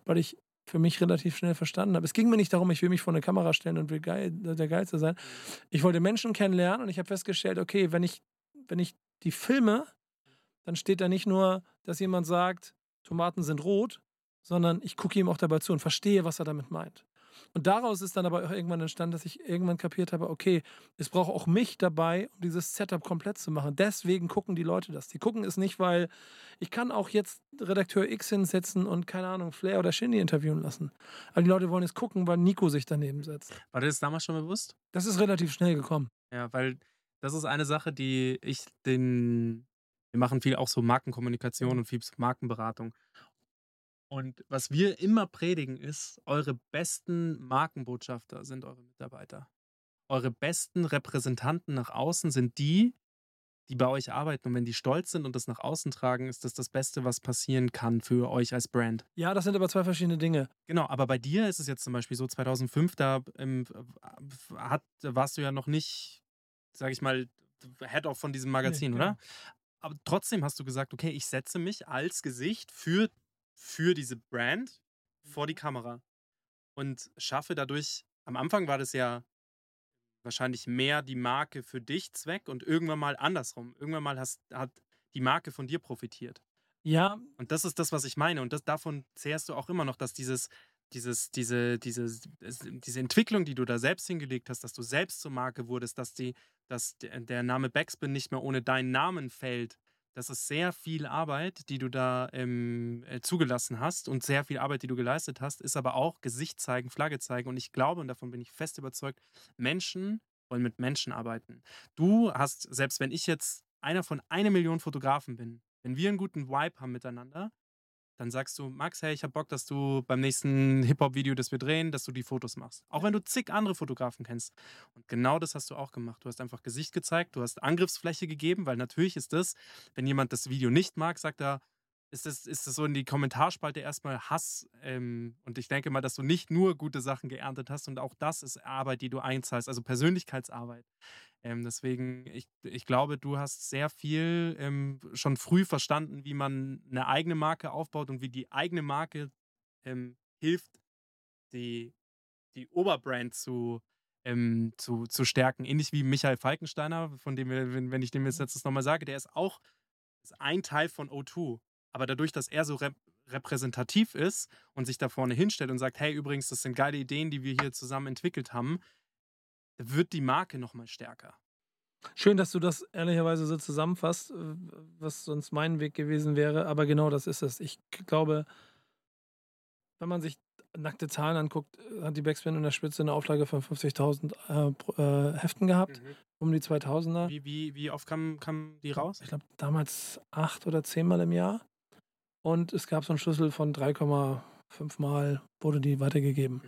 Weil ich für mich relativ schnell verstanden habe. Es ging mir nicht darum, ich will mich vor eine Kamera stellen und will geil, der Geilste sein. Ich wollte Menschen kennenlernen und ich habe festgestellt, okay, wenn ich, wenn ich die filme, dann steht da nicht nur, dass jemand sagt, Tomaten sind rot, sondern ich gucke ihm auch dabei zu und verstehe, was er damit meint. Und daraus ist dann aber auch irgendwann entstanden, dass ich irgendwann kapiert habe, okay, es braucht auch mich dabei, um dieses Setup komplett zu machen. Deswegen gucken die Leute das. Die gucken es nicht, weil ich kann auch jetzt Redakteur X hinsetzen und, keine Ahnung, Flair oder Shindy interviewen lassen. Aber die Leute wollen es gucken, weil Nico sich daneben setzt. War dir das damals schon bewusst? Das ist relativ schnell gekommen. Ja, weil das ist eine Sache, die ich den. Wir machen viel auch so Markenkommunikation und viel Markenberatung. Und was wir immer predigen ist, eure besten Markenbotschafter sind eure Mitarbeiter. Eure besten Repräsentanten nach außen sind die, die bei euch arbeiten. Und wenn die stolz sind und das nach außen tragen, ist das das Beste, was passieren kann für euch als Brand. Ja, das sind aber zwei verschiedene Dinge. Genau, aber bei dir ist es jetzt zum Beispiel so, 2005, da ähm, hat, warst du ja noch nicht, sag ich mal, Head of von diesem Magazin, Nee, oder? Aber trotzdem hast du gesagt, okay, ich setze mich als Gesicht für, für diese Brand vor die Kamera und schaffe dadurch, am Anfang war das ja wahrscheinlich mehr die Marke für dich Zweck und irgendwann mal andersrum. Irgendwann mal hast, hat die Marke von dir profitiert. Ja, Und das ist das, was ich meine. Und das, davon zehrst du auch immer noch, dass dieses, dieses, diese, diese, diese Entwicklung, die du da selbst hingelegt hast, dass du selbst zur Marke wurdest, dass, die, dass der Name Backspin nicht mehr ohne deinen Namen fällt. Das ist sehr viel Arbeit, die du da ähm, äh, zugelassen hast und sehr viel Arbeit, die du geleistet hast, ist aber auch Gesicht zeigen, Flagge zeigen. Und ich glaube, und davon bin ich fest überzeugt, Menschen wollen mit Menschen arbeiten. Du hast, selbst wenn ich jetzt einer von einer Million Fotografen bin, wenn wir einen guten Vibe haben miteinander, dann sagst du, Max, hey, ich habe Bock, dass du beim nächsten Hip-Hop-Video, das wir drehen, dass du die Fotos machst. Auch wenn du zig andere Fotografen kennst. Und genau das hast du auch gemacht. Du hast einfach Gesicht gezeigt, du hast Angriffsfläche gegeben, weil natürlich ist das, wenn jemand das Video nicht mag, sagt er, ist es ist das so in die Kommentarspalte erstmal Hass. Ähm, und ich denke mal, dass du nicht nur gute Sachen geerntet hast und auch das ist Arbeit, die du einzahlst, also Persönlichkeitsarbeit. Ähm, deswegen, ich, ich glaube, du hast sehr viel ähm, schon früh verstanden, wie man eine eigene Marke aufbaut und wie die eigene Marke ähm, hilft, die, die Oberbrand zu, ähm, zu, zu stärken. Ähnlich wie Michael Falkensteiner, von dem wir, wenn, wenn ich dem jetzt letztes nochmal sage, der ist auch ist ein Teil von O2. Aber dadurch, dass er so rep repräsentativ ist und sich da vorne hinstellt und sagt, hey, übrigens, das sind geile Ideen, die wir hier zusammen entwickelt haben, wird die Marke nochmal stärker. Schön, dass du das ehrlicherweise so zusammenfasst, was sonst mein Weg gewesen wäre. Aber genau das ist es. Ich glaube, wenn man sich nackte Zahlen anguckt, hat die Backspin in der Spitze eine Auflage von 50.000 äh, äh, Heften gehabt, um die 2000er. Wie, wie, wie oft kam, kam die raus? Ich glaube, damals acht oder zehnmal im Jahr. Und es gab so einen Schlüssel von 3,5 Mal wurde die weitergegeben.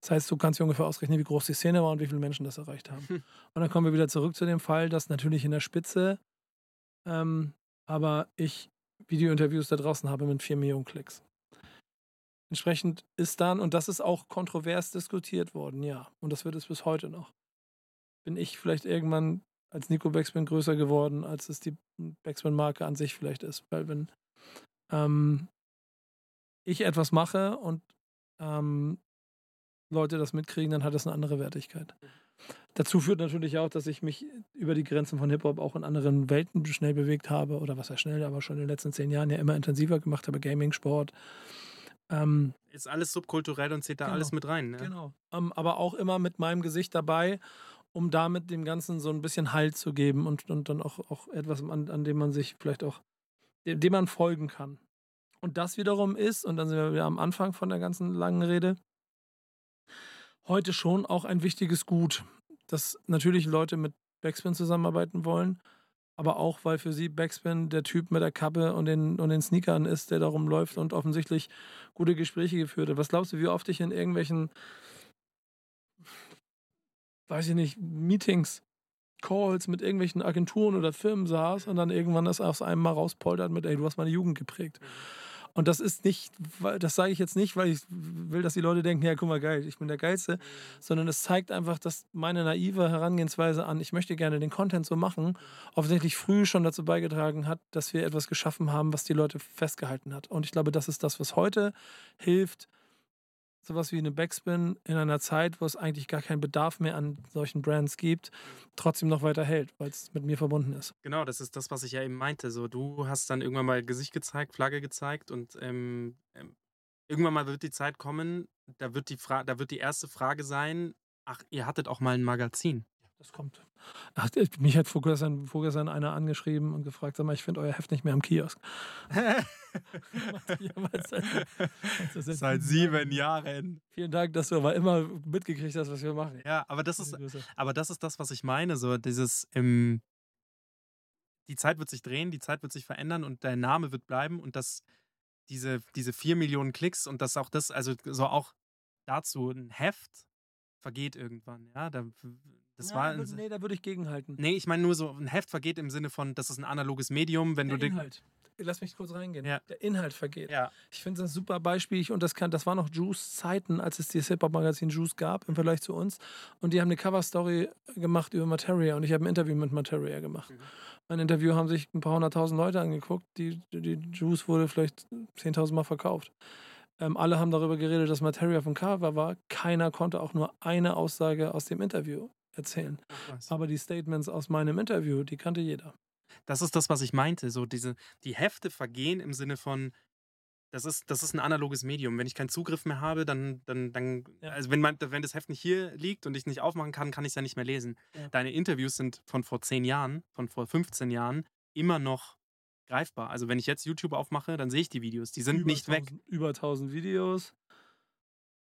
Das heißt, du kannst dir ungefähr ausrechnen, wie groß die Szene war und wie viele Menschen das erreicht haben. Hm. Und dann kommen wir wieder zurück zu dem Fall, dass natürlich in der Spitze, ähm, aber ich Videointerviews da draußen habe mit 4 Millionen Klicks. Entsprechend ist dann, und das ist auch kontrovers diskutiert worden, ja, und das wird es bis heute noch, bin ich vielleicht irgendwann als Nico Backspin größer geworden, als es die Backspin-Marke an sich vielleicht ist. Weil wenn ähm, ich etwas mache und ähm, Leute das mitkriegen, dann hat das eine andere Wertigkeit. Dazu führt natürlich auch, dass ich mich über die Grenzen von Hip-Hop auch in anderen Welten schnell bewegt habe, oder was heißt schnell, aber schon in den letzten zehn Jahren ja immer intensiver gemacht habe, Gaming, Sport. Ähm, Ist alles subkulturell und zählt da Genau. alles mit rein. Ne? Genau. Ähm, aber auch immer mit meinem Gesicht dabei, um damit dem Ganzen so ein bisschen Halt zu geben und, und dann auch, auch etwas, an, an dem man sich vielleicht auch, dem, dem man folgen kann. Und das wiederum ist, und dann sind wir wieder am Anfang von der ganzen langen Rede, heute schon auch ein wichtiges Gut, dass natürlich Leute mit Backspin zusammenarbeiten wollen, aber auch, weil für sie Backspin der Typ mit der Kappe und den, und den Sneakern ist, der darum läuft und offensichtlich gute Gespräche geführt hat. Was glaubst du, wie oft ich in irgendwelchen, weiß ich nicht, Meetings, Calls mit irgendwelchen Agenturen oder Firmen saß und dann irgendwann das aus einem mal rauspoltert mit, ey, du hast meine Jugend geprägt. Und das ist nicht, das sage ich jetzt nicht, weil ich will, dass die Leute denken, ja, guck mal, geil, ich bin der Geilste, sondern es zeigt einfach, dass meine naive Herangehensweise an, ich möchte gerne den Content so machen, offensichtlich früh schon dazu beigetragen hat, dass wir etwas geschaffen haben, was die Leute festgehalten hat. Und ich glaube, das ist das, was heute hilft, sowas wie eine Backspin in einer Zeit, wo es eigentlich gar keinen Bedarf mehr an solchen Brands gibt, trotzdem noch weiter hält, weil es mit mir verbunden ist. Genau, das ist das, was ich ja eben meinte. So, du hast dann irgendwann mal Gesicht gezeigt, Flagge gezeigt und ähm, ähm, irgendwann mal wird die Zeit kommen, da wird die, da wird die erste Frage sein, ach, ihr hattet auch mal ein Magazin. Das kommt. Ach, mich hat vorgestern, vorgestern einer angeschrieben und gefragt, sag mal, ich finde euer Heft nicht mehr am Kiosk. Seit sieben Jahren. Vielen Dank, dass du aber immer mitgekriegt hast, was wir machen. Ja, aber das ist, aber das ist das, was ich meine. So dieses, ähm, die Zeit wird sich drehen, die Zeit wird sich verändern und dein Name wird bleiben und das, diese, diese vier Millionen Klicks und das auch das, also so auch dazu ein Heft vergeht irgendwann. Ja, da, das Ja, war. würd- nee, da würde ich gegenhalten. Nee, ich meine nur so, ein Heft vergeht im Sinne von, das ist ein analoges Medium, wenn Der du. Inhalt. Lass mich kurz reingehen. Ja. Der Inhalt vergeht. Ja. Ich finde das ein super Beispiel. Ich, und das, kann, das war noch Juice Zeiten, als es dieses Hip-Hop-Magazin Juice gab im Vergleich zu uns. Und die haben eine Cover-Story gemacht über Materia. Und ich habe ein Interview mit Materia gemacht. Mein Interview haben sich ein paar hunderttausend Leute angeguckt. Die, die Juice wurde vielleicht 10.000 Mal verkauft. Ähm, alle haben darüber geredet, dass Materia dem Cover war. Keiner konnte auch nur eine Aussage aus dem Interview erzählen. Aber die Statements aus meinem Interview, die kannte jeder. Das ist das, was ich meinte. So diese, die Hefte vergehen im Sinne von, das ist, das ist ein analoges Medium. Wenn ich keinen Zugriff mehr habe, dann, dann, dann Ja. also wenn, man, wenn das Heft nicht hier liegt und ich nicht aufmachen kann, kann ich es ja nicht mehr lesen. Ja. Deine Interviews sind von vor zehn Jahren, von vor 15 Jahren immer noch greifbar. Also wenn ich jetzt YouTube aufmache, dann sehe ich die Videos. Die sind über nicht weg. 1000 Über 1000 Videos.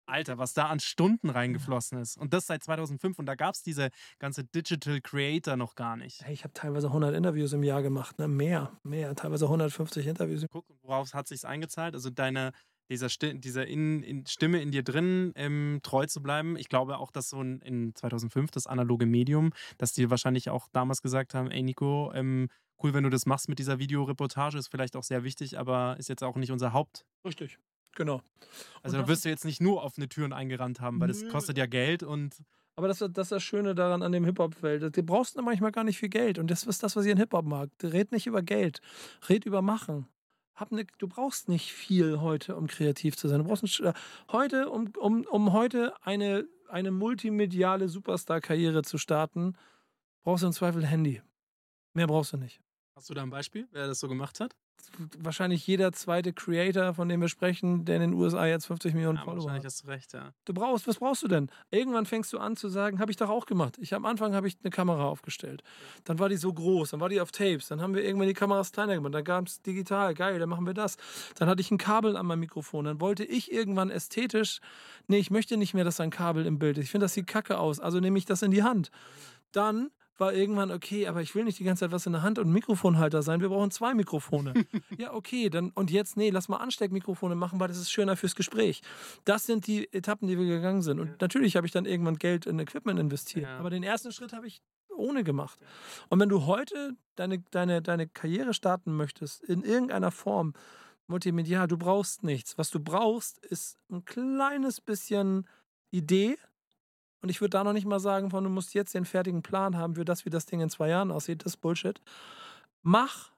Alter, was da an Stunden reingeflossen ist. Und das seit 2005. Und da gab es diese ganze Digital Creator noch gar nicht. Hey, ich habe teilweise 100 Interviews im Jahr gemacht, ne? Mehr, mehr, teilweise 150 Interviews. Guck, worauf hat sich eingezahlt? Also deine, dieser, Sti dieser in, in Stimme in dir drin ähm, treu zu bleiben. Ich glaube auch, dass so ein, in 2005 das analoge Medium, dass die wahrscheinlich auch damals gesagt haben, ey Nico, ähm, cool, wenn du das machst mit dieser Videoreportage, ist vielleicht auch sehr wichtig, aber ist jetzt auch nicht unser Haupt. Richtig, genau. Also Und da wirst du jetzt nicht nur offene Türen eingerannt haben, weil das kostet ja Geld und Aber das, ist- das ist das Schöne daran an dem Hip-Hop-Feld. Du brauchst manchmal gar nicht viel Geld. Und das ist das, was ich in Hip-Hop mag. Red nicht über Geld. Red über Machen. Hab ne, du brauchst nicht viel heute, um kreativ zu sein. Du brauchst ein, Sch- heute, um, um, um heute eine, eine multimediale Superstar-Karriere zu starten, brauchst du im Zweifel ein Handy. Mehr brauchst du nicht. hast du da ein Beispiel, wer das so gemacht hat? Wahrscheinlich jeder zweite Creator, von dem wir sprechen, der in den USA jetzt 50 Millionen Ja, Follower wahrscheinlich hat. hast du recht, ja. Du brauchst, was brauchst du denn? Irgendwann fängst du an zu sagen, habe ich doch auch gemacht. Ich am Anfang habe ich eine Kamera aufgestellt. Dann war die so groß, dann war die auf Tapes, dann haben wir irgendwann die Kameras kleiner gemacht, dann gab es digital, geil, dann machen wir das. Dann hatte ich ein Kabel an meinem Mikrofon, dann wollte ich irgendwann ästhetisch, nee, ich möchte nicht mehr, dass ein Kabel im Bild ist. Ich finde, das sieht kacke aus, also nehme ich das in die Hand. Dann war irgendwann, okay, aber ich will nicht die ganze Zeit was in der Hand und Mikrofonhalter sein. Wir brauchen zwei Mikrofone. ja, okay, dann und jetzt, nee, lass mal Ansteckmikrofone machen, weil das ist schöner fürs Gespräch. Das sind die Etappen, die wir gegangen sind. Und natürlich habe ich dann irgendwann Geld in Equipment investiert. Ja. Aber den ersten Schritt habe ich ohne gemacht. Und wenn du heute deine, deine, deine Karriere starten möchtest, in irgendeiner Form, multimedial, du brauchst nichts. Was du brauchst, ist ein kleines bisschen Idee Und ich würde da noch nicht mal sagen, von du musst jetzt den fertigen Plan haben für das, wie das Ding in zwei Jahren aussieht. Das ist Bullshit. Mach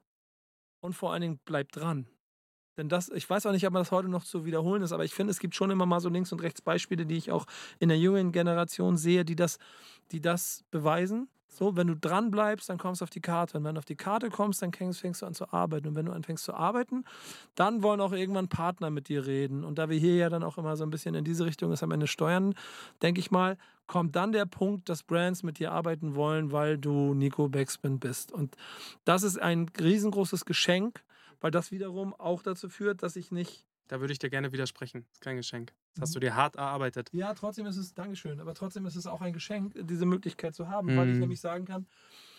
und vor allen Dingen bleib dran. Denn das, ich weiß auch nicht, ob man das heute noch zu wiederholen ist, aber ich finde, es gibt schon immer mal so links und rechts Beispiele, die ich auch in der jungen Generation sehe, die das, die das beweisen. So, wenn du dran bleibst, dann kommst du auf die Karte. Und wenn du auf die Karte kommst, dann fängst, du an zu arbeiten. Und wenn du anfängst zu arbeiten, dann wollen auch irgendwann Partner mit dir reden. Und da wir hier ja dann auch immer so ein bisschen in diese Richtung ist am Ende steuern, denke ich mal, kommt dann der Punkt, dass Brands mit dir arbeiten wollen, weil du Nico Backspin bist. Und das ist ein riesengroßes Geschenk, weil das wiederum auch dazu führt, dass ich nicht Da würde ich dir gerne widersprechen. Das ist kein Geschenk. Das hast Mhm. du dir hart erarbeitet. Ja, trotzdem ist es, Dankeschön, aber trotzdem ist es auch ein Geschenk, diese Möglichkeit zu haben, weil ich Mhm. nämlich sagen kann,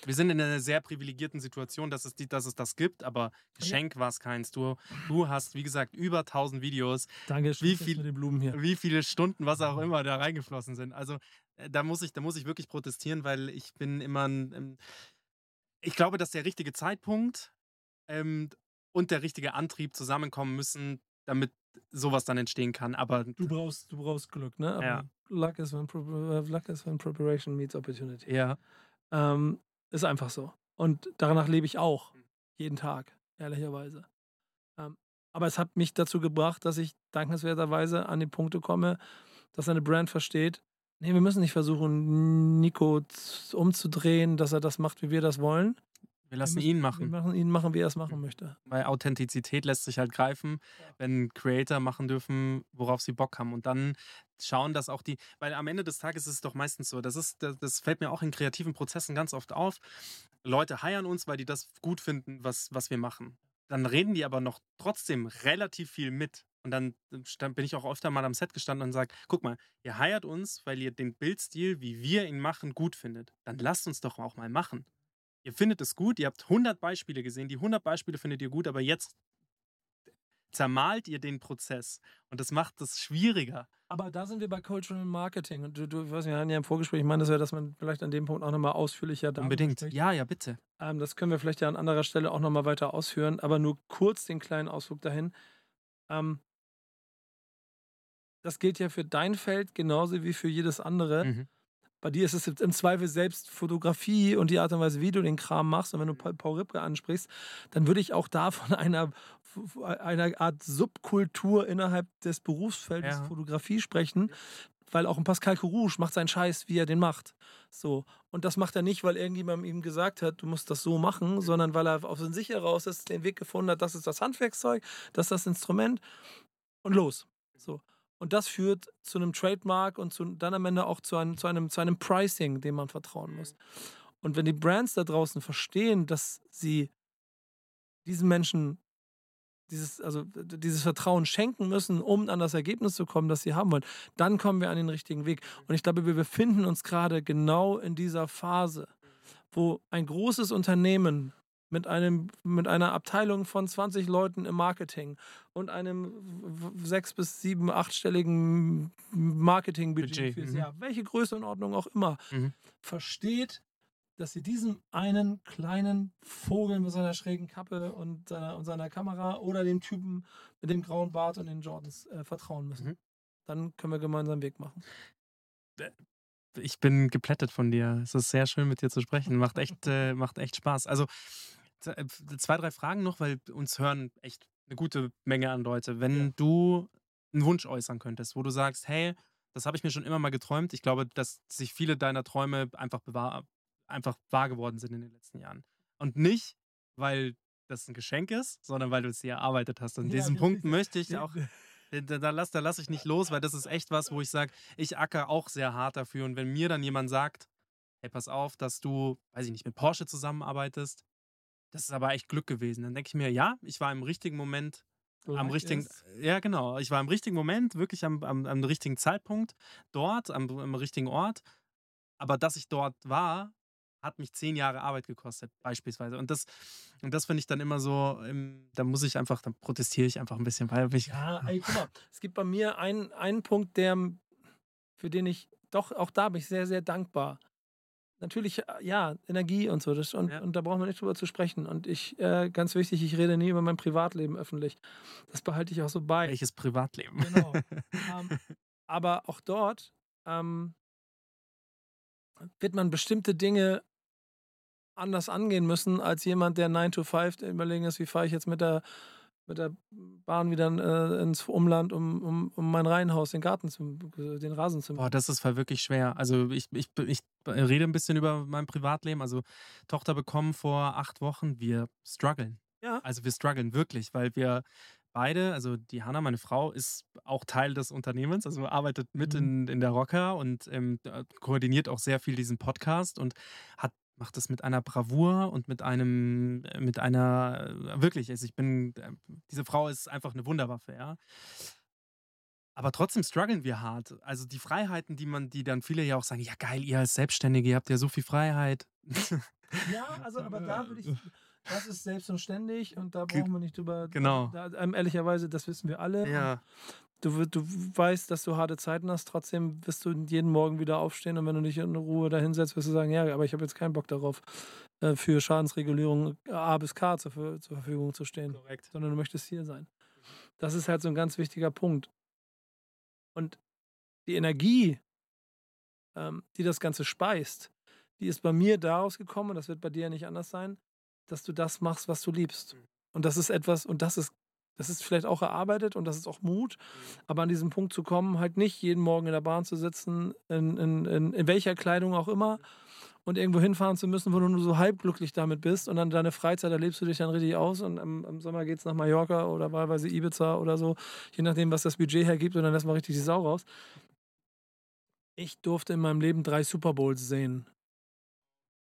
Wir sind in einer sehr privilegierten Situation, dass es, die, dass es das gibt, aber Geschenk war es keins. Du, du hast, wie gesagt, über 1000 Videos, danke, Wie viel- den Blumen hier. wie viele Stunden, was auch immer, da reingeflossen sind. Also äh, da muss ich, da muss ich wirklich protestieren, weil ich bin immer ein, ähm, ich glaube, dass der richtige Zeitpunkt ähm, und der richtige Antrieb zusammenkommen müssen, damit sowas dann entstehen kann. Aber Du brauchst, du brauchst Glück, ne? Aber Ja. Luck, is when, äh, luck is when preparation meets opportunity. ja, Ähm, ist einfach so. Und danach lebe ich auch. Jeden Tag, ehrlicherweise. Ähm, aber es hat mich dazu gebracht, dass ich dankenswerterweise an die Punkte komme, dass eine Brand versteht, nee, wir müssen nicht versuchen, Nico umzudrehen, dass er das macht, wie wir das wollen. Wir lassen müssen- ihn Wir machen. machen ihn machen, wie er es machen möchte. Weil Authentizität lässt sich halt greifen, wenn Creator machen dürfen, worauf sie Bock haben. Und dann schauen, dass auch die, weil am Ende des Tages ist es doch meistens so, das, ist, das, das fällt mir auch in kreativen Prozessen ganz oft auf. Leute heiern uns, weil die das gut finden, was, was wir machen. Dann reden die aber noch trotzdem relativ viel mit. Und dann stand, bin ich auch öfter mal am Set gestanden und sage, guck mal, ihr heiert uns, weil ihr den Bildstil, wie wir ihn machen, gut findet. Dann lasst uns doch auch mal machen. Ihr findet es gut, ihr habt 100 Beispiele gesehen, die 100 Beispiele findet ihr gut, aber jetzt zermalt ihr den Prozess und das macht es schwieriger. Aber da sind wir bei Cultural Marketing. Und du, du ich weiß nicht, wir hatten ja im Vorgespräch, ich meine, das wäre, dass man vielleicht an dem Punkt auch nochmal ausführlicher darüber Unbedingt. spricht. Ja, ja, bitte. Ähm, das können wir vielleicht ja an anderer Stelle auch nochmal weiter ausführen, aber nur kurz den kleinen Ausflug dahin. Ähm, das gilt ja für dein Feld genauso wie für jedes andere. Mhm. Bei dir ist es im Zweifel selbst Fotografie und die Art und Weise, wie du den Kram machst. Und wenn du Pa- Paul Ripke ansprichst, dann würde ich auch da von einer, einer Art Subkultur innerhalb des Berufsfeldes Ja. Fotografie sprechen. Weil auch ein Pascal Courrouge macht seinen Scheiß, wie er den macht. So. Und das macht er nicht, weil irgendjemand ihm gesagt hat, du musst das so machen, sondern weil er auf sich heraus ist, den Weg gefunden hat, das ist das Handwerkszeug, das ist das Instrument und los. So. Und das führt zu einem Trademark und zu, dann am Ende auch zu einem, zu, einem, zu einem Pricing, dem man vertrauen muss. Und wenn die Brands da draußen verstehen, dass sie diesen Menschen dieses, also dieses Vertrauen schenken müssen, um an das Ergebnis zu kommen, das sie haben wollen, dann kommen wir an den richtigen Weg. Und ich glaube, wir befinden uns gerade genau in dieser Phase, wo ein großes Unternehmen mit, einem, mit einer Abteilung von 20 Leuten im Marketing und einem sechs- bis sieben, achtstelligen Marketingbudget Budget, fürs mhm. Jahr, welche Größenordnung auch immer, Mhm. versteht, dass sie diesem einen kleinen Vogel mit seiner schrägen Kappe und seiner, und seiner Kamera oder dem Typen mit dem grauen Bart und den Jordans äh, vertrauen müssen. Mhm. Dann können wir gemeinsam einen Weg machen. Ich bin geplättet von dir. Es ist sehr schön, mit dir zu sprechen. Macht echt, äh, macht echt Spaß. Also äh, zwei, drei Fragen noch, weil uns hören echt eine gute Menge an Leute. Wenn Ja. du einen Wunsch äußern könntest, wo du sagst, hey, das habe ich mir schon immer mal geträumt. Ich glaube, dass sich viele deiner Träume einfach, bewahr einfach wahr geworden sind in den letzten Jahren. Und nicht, weil das ein Geschenk ist, sondern weil du es dir erarbeitet hast. An Ja, diesem richtig. Punkt möchte ich auch da, da lasse da lass ich nicht los, weil das ist echt was, wo ich sage, ich acker auch sehr hart dafür. Und wenn mir dann jemand sagt, hey, pass auf, dass du, weiß ich nicht, mit Porsche zusammenarbeitest, das ist aber echt Glück gewesen. Dann denke ich mir, ja, ich war im richtigen Moment, am Like richtigen, is- ja genau, ich war im richtigen Moment, wirklich am, am, am richtigen Zeitpunkt dort, am, am richtigen Ort. Aber dass ich dort war, hat mich zehn Jahre Arbeit gekostet, beispielsweise. Und das, und das finde ich dann immer so, ähm, da muss ich einfach, dann protestiere ich einfach ein bisschen, weil ich, Ja, ey, guck mal, es gibt bei mir einen, einen Punkt, der, für den ich, doch, auch da bin ich sehr, sehr dankbar. Natürlich, äh, ja, Energie und so, das, und, Ja. und da brauchen wir nicht drüber zu sprechen. Und ich, äh, ganz wichtig, ich rede nie über mein Privatleben öffentlich. Das behalte ich auch so bei. welches Privatleben. Genau. ähm, aber auch dort, ähm, wird man bestimmte Dinge anders angehen müssen als jemand, der 9 to 5 überlegen ist, wie fahre ich jetzt mit der, mit der Bahn wieder äh, ins Umland, um, um, um mein Reihenhaus, den Garten, zu, den Rasen zu Boah, das ist voll wirklich schwer. Also ich, ich, ich rede ein bisschen über mein Privatleben. Also Tochter bekommen vor acht Wochen, wir strugglen. Ja. Also wir strugglen wirklich, weil wir beide, also die Hanna, meine Frau, ist auch Teil des Unternehmens, also arbeitet mit Mhm. in, in der Rocker und ähm, äh, koordiniert auch sehr viel diesen Podcast und hat macht das mit einer Bravour und mit einem, äh, mit einer, äh, wirklich, also ich bin, äh, diese Frau ist einfach eine Wunderwaffe, ja. Aber trotzdem strugglen wir hart. Also die Freiheiten, die man, die dann viele ja auch sagen, ja geil, ihr als Selbstständige, ihr habt ja so viel Freiheit. Ja, also aber da würde ich, das ist selbst und da brauchen wir nicht drüber. Genau. Da, ähm, ehrlicherweise, das wissen wir alle. ja. Du, du weißt, dass du harte Zeiten hast, trotzdem wirst du jeden Morgen wieder aufstehen und wenn du dich in Ruhe da hinsetzt, wirst du sagen, ja, aber ich habe jetzt keinen Bock darauf, äh, für Schadensregulierung A bis K zur, zur Verfügung zu stehen, Korrekt. sondern du möchtest hier sein. Das ist halt so ein ganz wichtiger Punkt. Und die Energie, ähm, die das Ganze speist, die ist bei mir daraus gekommen, und das wird bei dir ja nicht anders sein, dass du das machst, was du liebst. Und das ist etwas, und das ist, das ist vielleicht auch erarbeitet und das ist auch Mut, aber an diesem Punkt zu kommen, halt nicht jeden Morgen in der Bahn zu sitzen, in, in, in, in welcher Kleidung auch immer, und irgendwo hinfahren zu müssen, wo du nur so halbglücklich damit bist und dann deine Freizeit erlebst du dich dann richtig aus und im, im Sommer geht es nach Mallorca oder wahlweise Ibiza oder so, je nachdem, was das Budget hergibt und dann lässt man richtig die Sau raus. Ich durfte in meinem Leben drei Super Bowls sehen.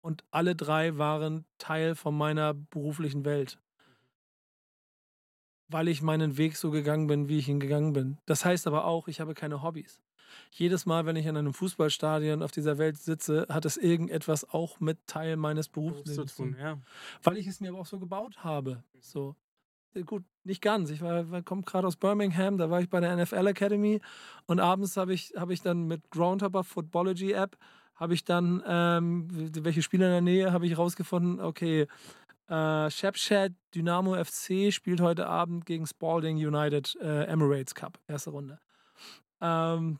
Und alle drei waren Teil von meiner beruflichen Welt. Weil ich meinen Weg so gegangen bin, wie ich ihn gegangen bin. Das heißt aber auch, ich habe keine Hobbys. Jedes Mal, wenn ich in einem Fußballstadion auf dieser Welt sitze, hat es irgendetwas auch mit Teil meines Berufslebens zu tun, ja. weil ich es mir aber auch so gebaut habe. So. Äh, Gut, nicht ganz. Ich war, war, komme gerade aus Birmingham, da war ich bei der NFL Academy und abends habe ich, habe ich dann mit Groundhopper Footballogy App, habe ich dann, ähm, welche Spieler in der Nähe, habe ich rausgefunden, okay, äh, Shepshed Dynamo FC spielt heute Abend gegen Spalding United äh, Emirates Cup, erste Runde. Ähm,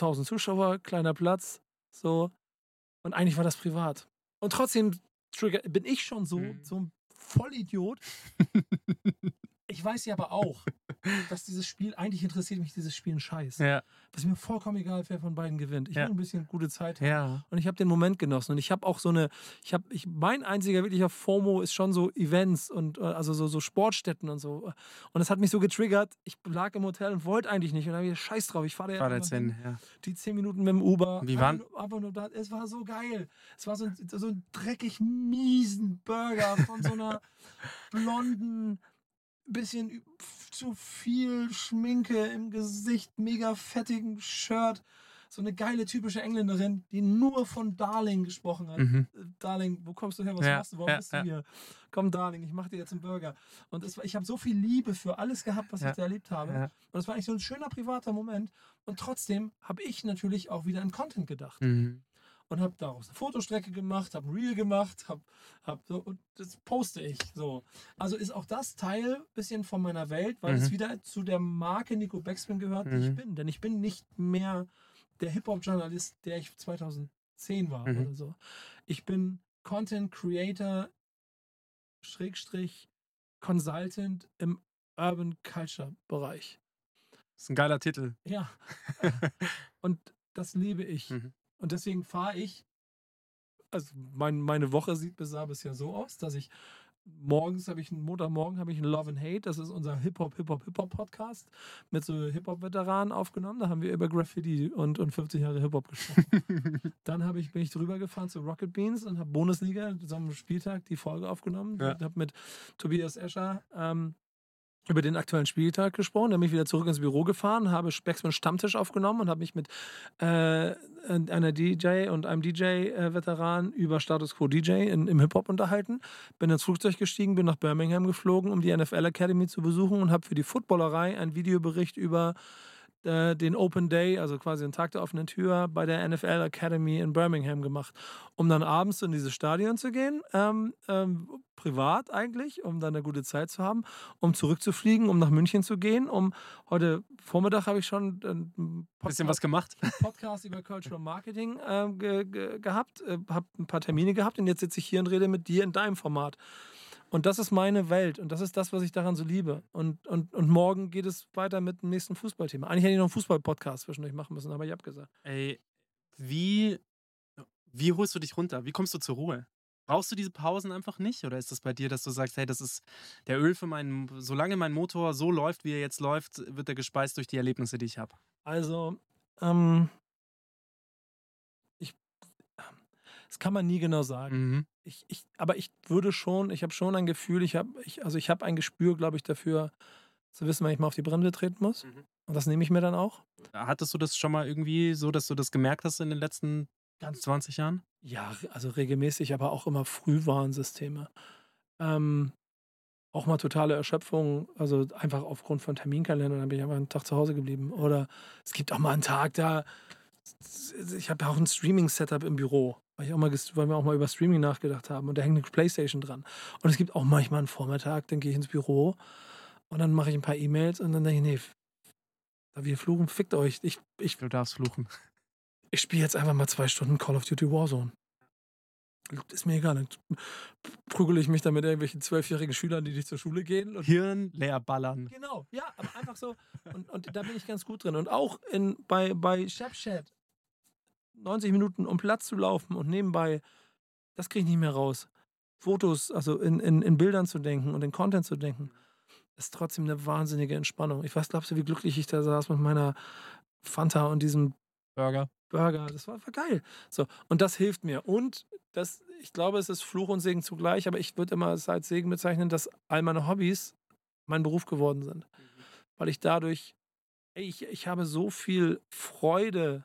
1000 Zuschauer, kleiner Platz, so. Und eigentlich war das privat. Und trotzdem trigger, bin ich schon so, Mhm. so ein Vollidiot. ich weiß ja aber auch, dass dieses Spiel, eigentlich interessiert mich dieses Spiel ein Scheiß. Ja, Das ist mir vollkommen egal, wer von beiden gewinnt. Ich Ja. will ein bisschen gute Zeit haben. ja. Und ich habe den Moment genossen. Und ich habe auch so eine, ich habe, ich, mein einziger wirklicher FOMO ist schon so Events und äh, also so, so Sportstätten und so. Und es hat mich so getriggert. Ich lag im Hotel und wollte eigentlich nicht. Und dann habe ich Scheiß drauf. Ich fahre da War jetzt hin, ja. die zehn Minuten mit dem Uber. Wie waren- einfach nur da. Es war so geil. Es war so ein, so ein dreckig miesen Burger von so einer blonden, bisschen zu viel Schminke im Gesicht, mega fettigen Shirt. So eine geile typische Engländerin, die nur von Darling gesprochen hat. Mhm. Äh, Darling, wo kommst du her? Was Ja, machst du? Warum ja, bist du ja. hier? Komm, Darling, ich mache dir jetzt einen Burger. Und war, ich habe so viel Liebe für alles gehabt, was ich da erlebt habe. Und es war eigentlich so ein schöner privater Moment. Und trotzdem habe ich natürlich auch wieder an Content gedacht. Mhm. Und habe daraus eine Fotostrecke gemacht, habe ein Reel gemacht, habe hab so, und das poste ich so. Also ist auch das Teil bisschen von meiner Welt, weil es Mhm. wieder zu der Marke Nico Backspin gehört, die ich Mhm. bin. Denn ich bin nicht mehr der Hip-Hop-Journalist, der ich 2010 war Mhm. oder so. Ich bin Content Creator, Schrägstrich, Consultant im Urban Culture Bereich. Das ist ein geiler Titel. Ja. und das liebe ich. Mhm. Und deswegen fahre ich, also mein, meine Woche sieht bisher bisher so aus, dass ich morgens habe ich einen Montagmorgen habe ich einen Love and Hate, das ist unser Hip-Hop, Hip-Hop, Hip-Hop Podcast mit so Hip-Hop-Veteranen aufgenommen. Da haben wir über Graffiti und, und 50 Jahre Hip-Hop gesprochen. Dann habe ich, bin ich drüber gefahren zu Rocket Beans und habe Bundesliga zusammen am Spieltag die Folge aufgenommen. Ja. Ich habe mit Tobias Escher ähm, über den aktuellen Spieltag gesprochen. Dann bin ich wieder zurück ins Büro gefahren, habe Specksmann Stammtisch aufgenommen und habe mich mit äh, einer DJ und einem DJ-Veteran über Status Quo DJ in, im Hip-Hop unterhalten. Bin ins Flugzeug gestiegen, bin nach Birmingham geflogen, um die NFL Academy zu besuchen und habe für die Footballerei einen Videobericht über äh, den Open Day, also quasi den Tag der offenen Tür, bei der NFL Academy in Birmingham gemacht, um dann abends in dieses Stadion zu gehen, ähm, ähm, privat eigentlich, um dann eine gute Zeit zu haben, um zurückzufliegen, um nach München zu gehen, um heute Vormittag habe ich schon ein bisschen was gemacht. Podcast über Cultural Marketing äh, ge ge gehabt, äh, habe ein paar Termine gehabt und jetzt sitze ich hier und rede mit dir in deinem Format. Und das ist meine Welt und das ist das, was ich daran so liebe. Und, und, und morgen geht es weiter mit dem nächsten Fußballthema. Eigentlich hätte ich noch einen Fußball-Podcast zwischendurch machen müssen, aber ich habe gesagt. Ey, wie, wie holst du dich runter? Wie kommst du zur Ruhe? Brauchst du diese Pausen einfach nicht? Oder ist das bei dir, dass du sagst, hey, das ist der Öl für meinen, solange mein Motor so läuft, wie er jetzt läuft, wird er gespeist durch die Erlebnisse, die ich habe? Also, ähm, ich, das kann man nie genau sagen. Mhm. Ich, ich, aber ich würde schon, ich habe schon ein Gefühl, ich habe, ich, also ich habe ein Gespür, glaube ich, dafür, zu wissen, wenn ich mal auf die Bremse treten muss. Mhm. Und das nehme ich mir dann auch. Hattest du das schon mal irgendwie so, dass du das gemerkt hast in den letzten Ganz 20 Jahren? Ja, also regelmäßig, aber auch immer Frühwarnsysteme. Ähm, auch mal totale Erschöpfung, also einfach aufgrund von Terminkalendern, dann bin ich einfach einen Tag zu Hause geblieben. Oder es gibt auch mal einen Tag, da ich habe ja auch ein Streaming-Setup im Büro, weil, ich auch mal, weil wir auch mal über Streaming nachgedacht haben und da hängt eine Playstation dran. Und es gibt auch manchmal einen Vormittag, dann gehe ich ins Büro und dann mache ich ein paar E-Mails und dann denke ich, nee, da wir fluchen, fickt euch. Ich, ich, Du darfst fluchen. ich spiele jetzt einfach mal zwei Stunden Call of Duty Warzone. Ist mir egal. Dann prügele ich mich da mit irgendwelchen zwölfjährigen Schülern, die nicht zur Schule gehen. Und Hirn leer ballern. genau, ja, aber einfach so. Und, und da bin ich ganz gut drin. Und auch in, bei, bei Snapchat 90 Minuten um Platz zu laufen und nebenbei, das kriege ich nicht mehr raus. Fotos, also in, in, in Bildern zu denken und in Content zu denken, ist trotzdem eine wahnsinnige Entspannung. Ich weiß, glaubst du, wie glücklich ich da saß mit meiner Fanta und diesem Burger. Burger. Das war, war geil. So, und das hilft mir. Und das, ich glaube, es ist Fluch und Segen zugleich, aber ich würde immer es als Segen bezeichnen, dass all meine Hobbys mein Beruf geworden sind. Weil ich dadurch, ey, ich, ich habe so viel Freude.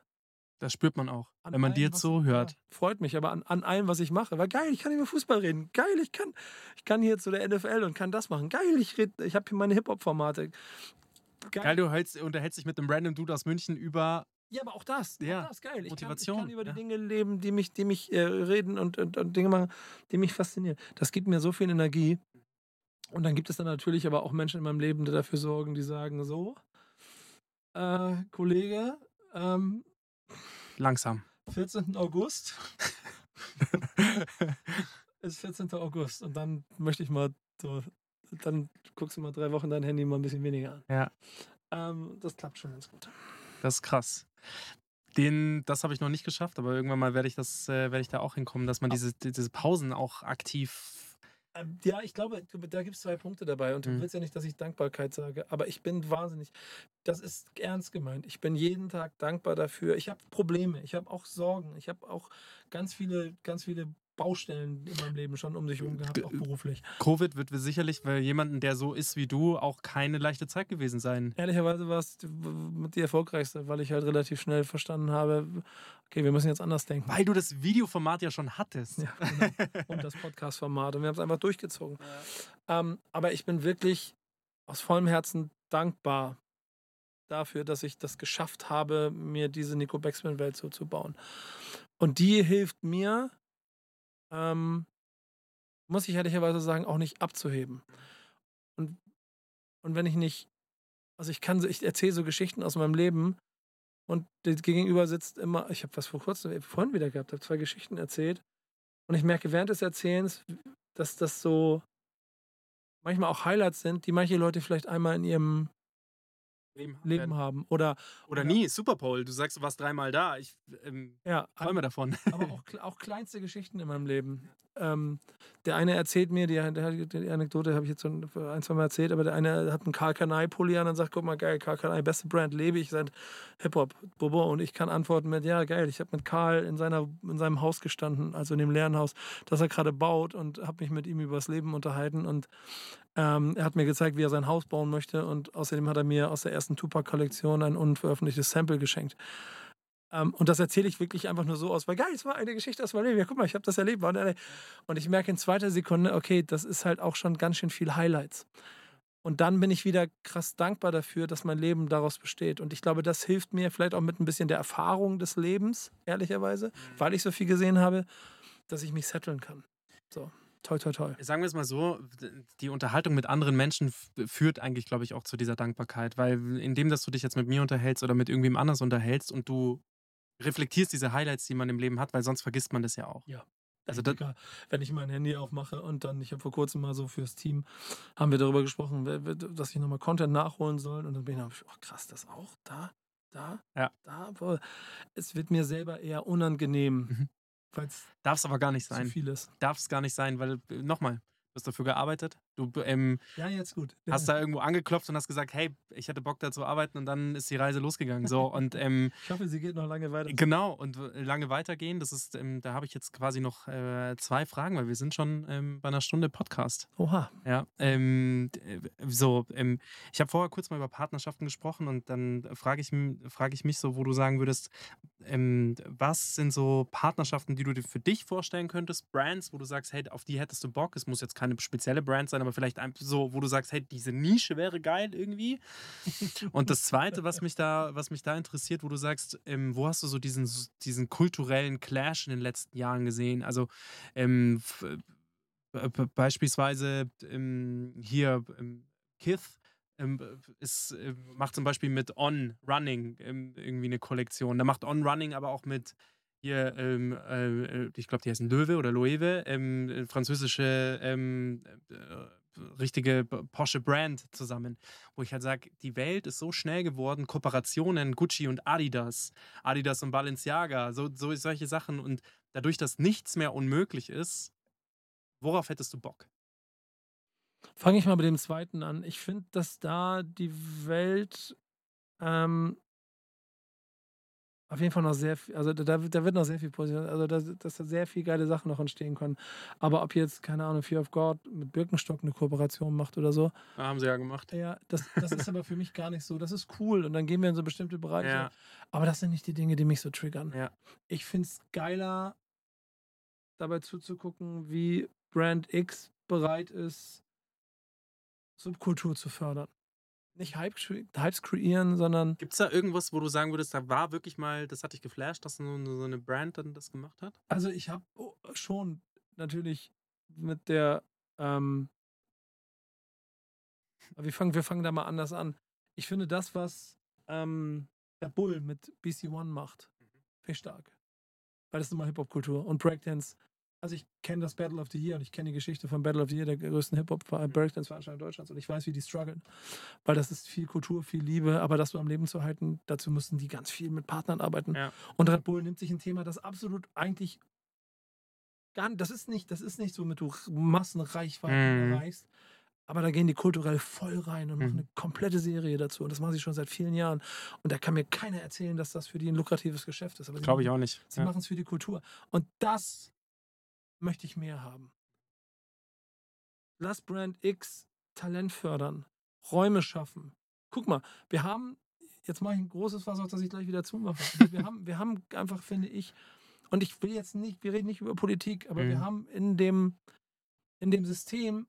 Das spürt man auch, an wenn man dir was- so hört. Ja, freut mich, aber an, an allem, was ich mache. Weil geil, ich kann über Fußball reden. Geil, ich kann, ich kann hier zu der NFL und kann das machen. Geil, ich, red, ich habe hier meine Hip-Hop-Formate. Geil, du hältst, unterhältst dich mit einem random Dude aus München über. Ja, aber auch das. Ja, Auch das geil. Ich Motivation, Kann, ich kann über ja. die Dinge leben, die mich, die mich äh, reden und, und, und Dinge machen, die mich faszinieren. Das gibt mir so viel Energie. Und dann gibt es dann natürlich aber auch Menschen in meinem Leben, die dafür sorgen, die sagen: So, äh, Kollege, ähm, Langsam. 14. August ist 14. August. Und dann möchte ich mal so, dann guckst du mal drei Wochen dein Handy mal ein bisschen weniger an. Ja. Ähm, das klappt schon ganz gut. Das ist krass. Den, das habe ich noch nicht geschafft, aber irgendwann mal werde ich das, äh, werde ich da auch hinkommen, dass man diese, diese Pausen auch aktiv. Ähm, Ja, ich glaube, da gibt es zwei Punkte dabei und du Mhm. willst ja nicht, dass ich Dankbarkeit sage, aber ich bin wahnsinnig, das ist ernst gemeint. Ich bin jeden Tag dankbar dafür. Ich habe Probleme, ich habe auch Sorgen, ich habe auch ganz viele, ganz viele Baustellen in meinem Leben schon um sich herum gehabt, auch beruflich. Covid wird sicherlich für jemanden, der so ist wie du, auch keine leichte Zeit gewesen sein. Ehrlicherweise war es die- erfolgreichste, weil ich halt relativ schnell verstanden habe, okay, wir müssen jetzt anders denken. Weil du das Videoformat ja schon hattest. Ja, genau. Und das Podcast-Format. Und wir haben es einfach durchgezogen. Ähm, aber ich bin wirklich aus vollem Herzen dankbar dafür, dass ich das geschafft habe, mir diese Nico Becksman-Welt so zu bauen. Und die hilft mir, ähm, muss ich ehrlicherweise sagen, auch nicht abzuheben. Und, und wenn ich nicht, also ich kann, ich erzähle so Geschichten aus meinem Leben und der Gegenüber sitzt immer, ich habe was vor kurzem, vorhin wieder gehabt, habe zwei Geschichten erzählt und ich merke während des Erzählens, dass das so manchmal auch Highlights sind, die manche Leute vielleicht einmal in ihrem Leben haben. Oder, Oder nie, Superpole. Du sagst, du warst dreimal da. Ich ähm, ja, träume davon. aber auch, auch kleinste Geschichten in meinem Leben. Ähm, der eine erzählt mir, die, die, Anekdote habe ich jetzt schon ein, zwei Mal erzählt, aber der eine hat einen Karl Kanai-Pulli an und sagt, guck mal, geil, Karl Kanai, beste Brand, lebe ich seit Hip-Hop, Bobo. Und ich kann antworten mit, ja, geil, ich habe mit Karl in, seiner, in seinem Haus gestanden, also in dem leeren Haus, das er gerade baut und habe mich mit ihm über das Leben unterhalten und ähm, er hat mir gezeigt, wie er sein Haus bauen möchte und außerdem hat er mir aus der ersten Tupac-Kollektion ein unveröffentlichtes Sample geschenkt. Ähm, und das erzähle ich wirklich einfach nur so aus, weil geil, es war eine Geschichte aus meinem Leben. Ja, guck mal, ich habe das erlebt. Und, ich merke in zweiter Sekunde, okay, das ist halt auch schon ganz schön viel Highlights. Und dann bin ich wieder krass dankbar dafür, dass mein Leben daraus besteht. Und ich glaube, das hilft mir vielleicht auch mit ein bisschen der Erfahrung des Lebens, ehrlicherweise, weil ich so viel gesehen habe, dass ich mich setteln kann. So, toi, toi, toi. Sagen wir es mal so, die Unterhaltung mit anderen Menschen führt eigentlich, glaube ich, auch zu dieser Dankbarkeit, weil indem, dass du dich jetzt mit mir unterhältst oder mit irgendwem anders unterhältst und du reflektierst diese Highlights, die man im Leben hat, weil sonst vergisst man das ja auch. Also Ey, das- Digga, wenn ich mein Handy aufmache und dann, ich habe vor kurzem mal so fürs Team, haben wir darüber gesprochen, dass ich nochmal Content nachholen soll. Und dann bin ich oh krass, das auch, da, da, Ja. da. Boah. Es wird mir selber eher unangenehm, Mhm. Darf es aber gar nicht sein. Darf es gar nicht sein, weil, äh, nochmal, du hast dafür gearbeitet, du ähm, Ja, jetzt gut. Ja. hast da irgendwo angeklopft und hast gesagt, hey, ich hätte Bock da zu arbeiten und dann ist die Reise losgegangen. So, und ähm, ich hoffe, sie geht noch lange weiter. Genau, und lange weitergehen, das ist, ähm, da habe ich jetzt quasi noch äh, zwei Fragen, weil wir sind schon ähm, bei einer Stunde Podcast. Oha. Ja, ähm, äh, so, ähm, ich habe vorher kurz mal über Partnerschaften gesprochen und dann frage ich, frage ich mich so, wo du sagen würdest, was sind so Partnerschaften, die du dir für dich vorstellen könntest, Brands, wo du sagst, hey, auf die hättest du Bock, es muss jetzt keine spezielle Brand sein, aber vielleicht einfach so, wo du sagst, hey, diese Nische wäre geil irgendwie. Und das Zweite, was mich da, was mich da interessiert, wo du sagst, ähm, wo hast du so diesen, diesen kulturellen Clash in den letzten Jahren gesehen? Also ähm, äh, beispielsweise ähm, hier ähm, Kith ähm, ist, äh, macht zum Beispiel mit On Running ähm, irgendwie eine Kollektion. Da macht On Running aber auch mit hier, ähm, äh, ich glaube, die heißen Löwe oder Loewe, ähm, äh, französische ähm, äh, richtige Porsche Brand zusammen, wo ich halt sage, die Welt ist so schnell geworden, Kooperationen, Gucci und Adidas, Adidas und Balenciaga, so, so solche Sachen und dadurch, dass nichts mehr unmöglich ist, worauf hättest du Bock? Fange ich mal mit dem zweiten an. Ich finde, dass da die Welt ähm, auf jeden Fall noch sehr viel, also da, da wird noch sehr viel positiv, also da, dass da sehr viel geile Sachen noch entstehen können. Aber ob jetzt, keine Ahnung, Fear of God mit Birkenstock eine Kooperation macht oder so, haben sie ja gemacht. ja, das, das ist aber für mich gar nicht so. Das ist cool und dann gehen wir in so bestimmte Bereiche. Ja. Aber das sind nicht die Dinge, die mich so triggern. Ja. Ich finde es geiler, dabei zuzugucken, wie Brand X bereit ist, Subkultur zu fördern. Nicht Hype, Hypes kreieren, sondern Gibt es da irgendwas, wo du sagen würdest, da war wirklich mal, das hat dich geflasht, dass so eine Brand dann das gemacht hat? Also ich habe schon natürlich mit der, ähm, wir fangen, wir fangen da mal anders an. Ich finde das, was ähm, der Bull mit BC One macht, finde ich stark. Weil das ist immer Hip-Hop-Kultur und Breakdance. Also ich kenne das Battle of the Year und ich kenne die Geschichte von Battle of the Year, der größten Hip-Hop-Breakdance-Veranstaltung Deutschlands und ich weiß, wie die strugglen. Weil das ist viel Kultur, viel Liebe, aber das so am Leben zu halten, dazu müssen die ganz viel mit Partnern arbeiten. Ja. Und Red Bull nimmt sich ein Thema, das absolut eigentlich gar nicht, das ist nicht, das ist nicht so, mit du Massenreichweiten Mhm. erreichst. Aber da gehen die kulturell voll rein und machen Mhm. eine komplette Serie dazu. Und das machen sie schon seit vielen Jahren. Und da kann mir keiner erzählen, dass das für die ein lukratives Geschäft ist. Glaube ich auch nicht. Sie Ja. machen es für die Kultur. Und das möchte ich mehr haben. Lass Brand X Talent fördern, Räume schaffen. Guck mal, wir haben, jetzt mache ich ein großes Fass auf, dass ich gleich wieder zumache. wir, haben, wir haben einfach, finde ich, und ich will jetzt nicht, wir reden nicht über Politik, aber wir Mhm. haben in dem, in dem System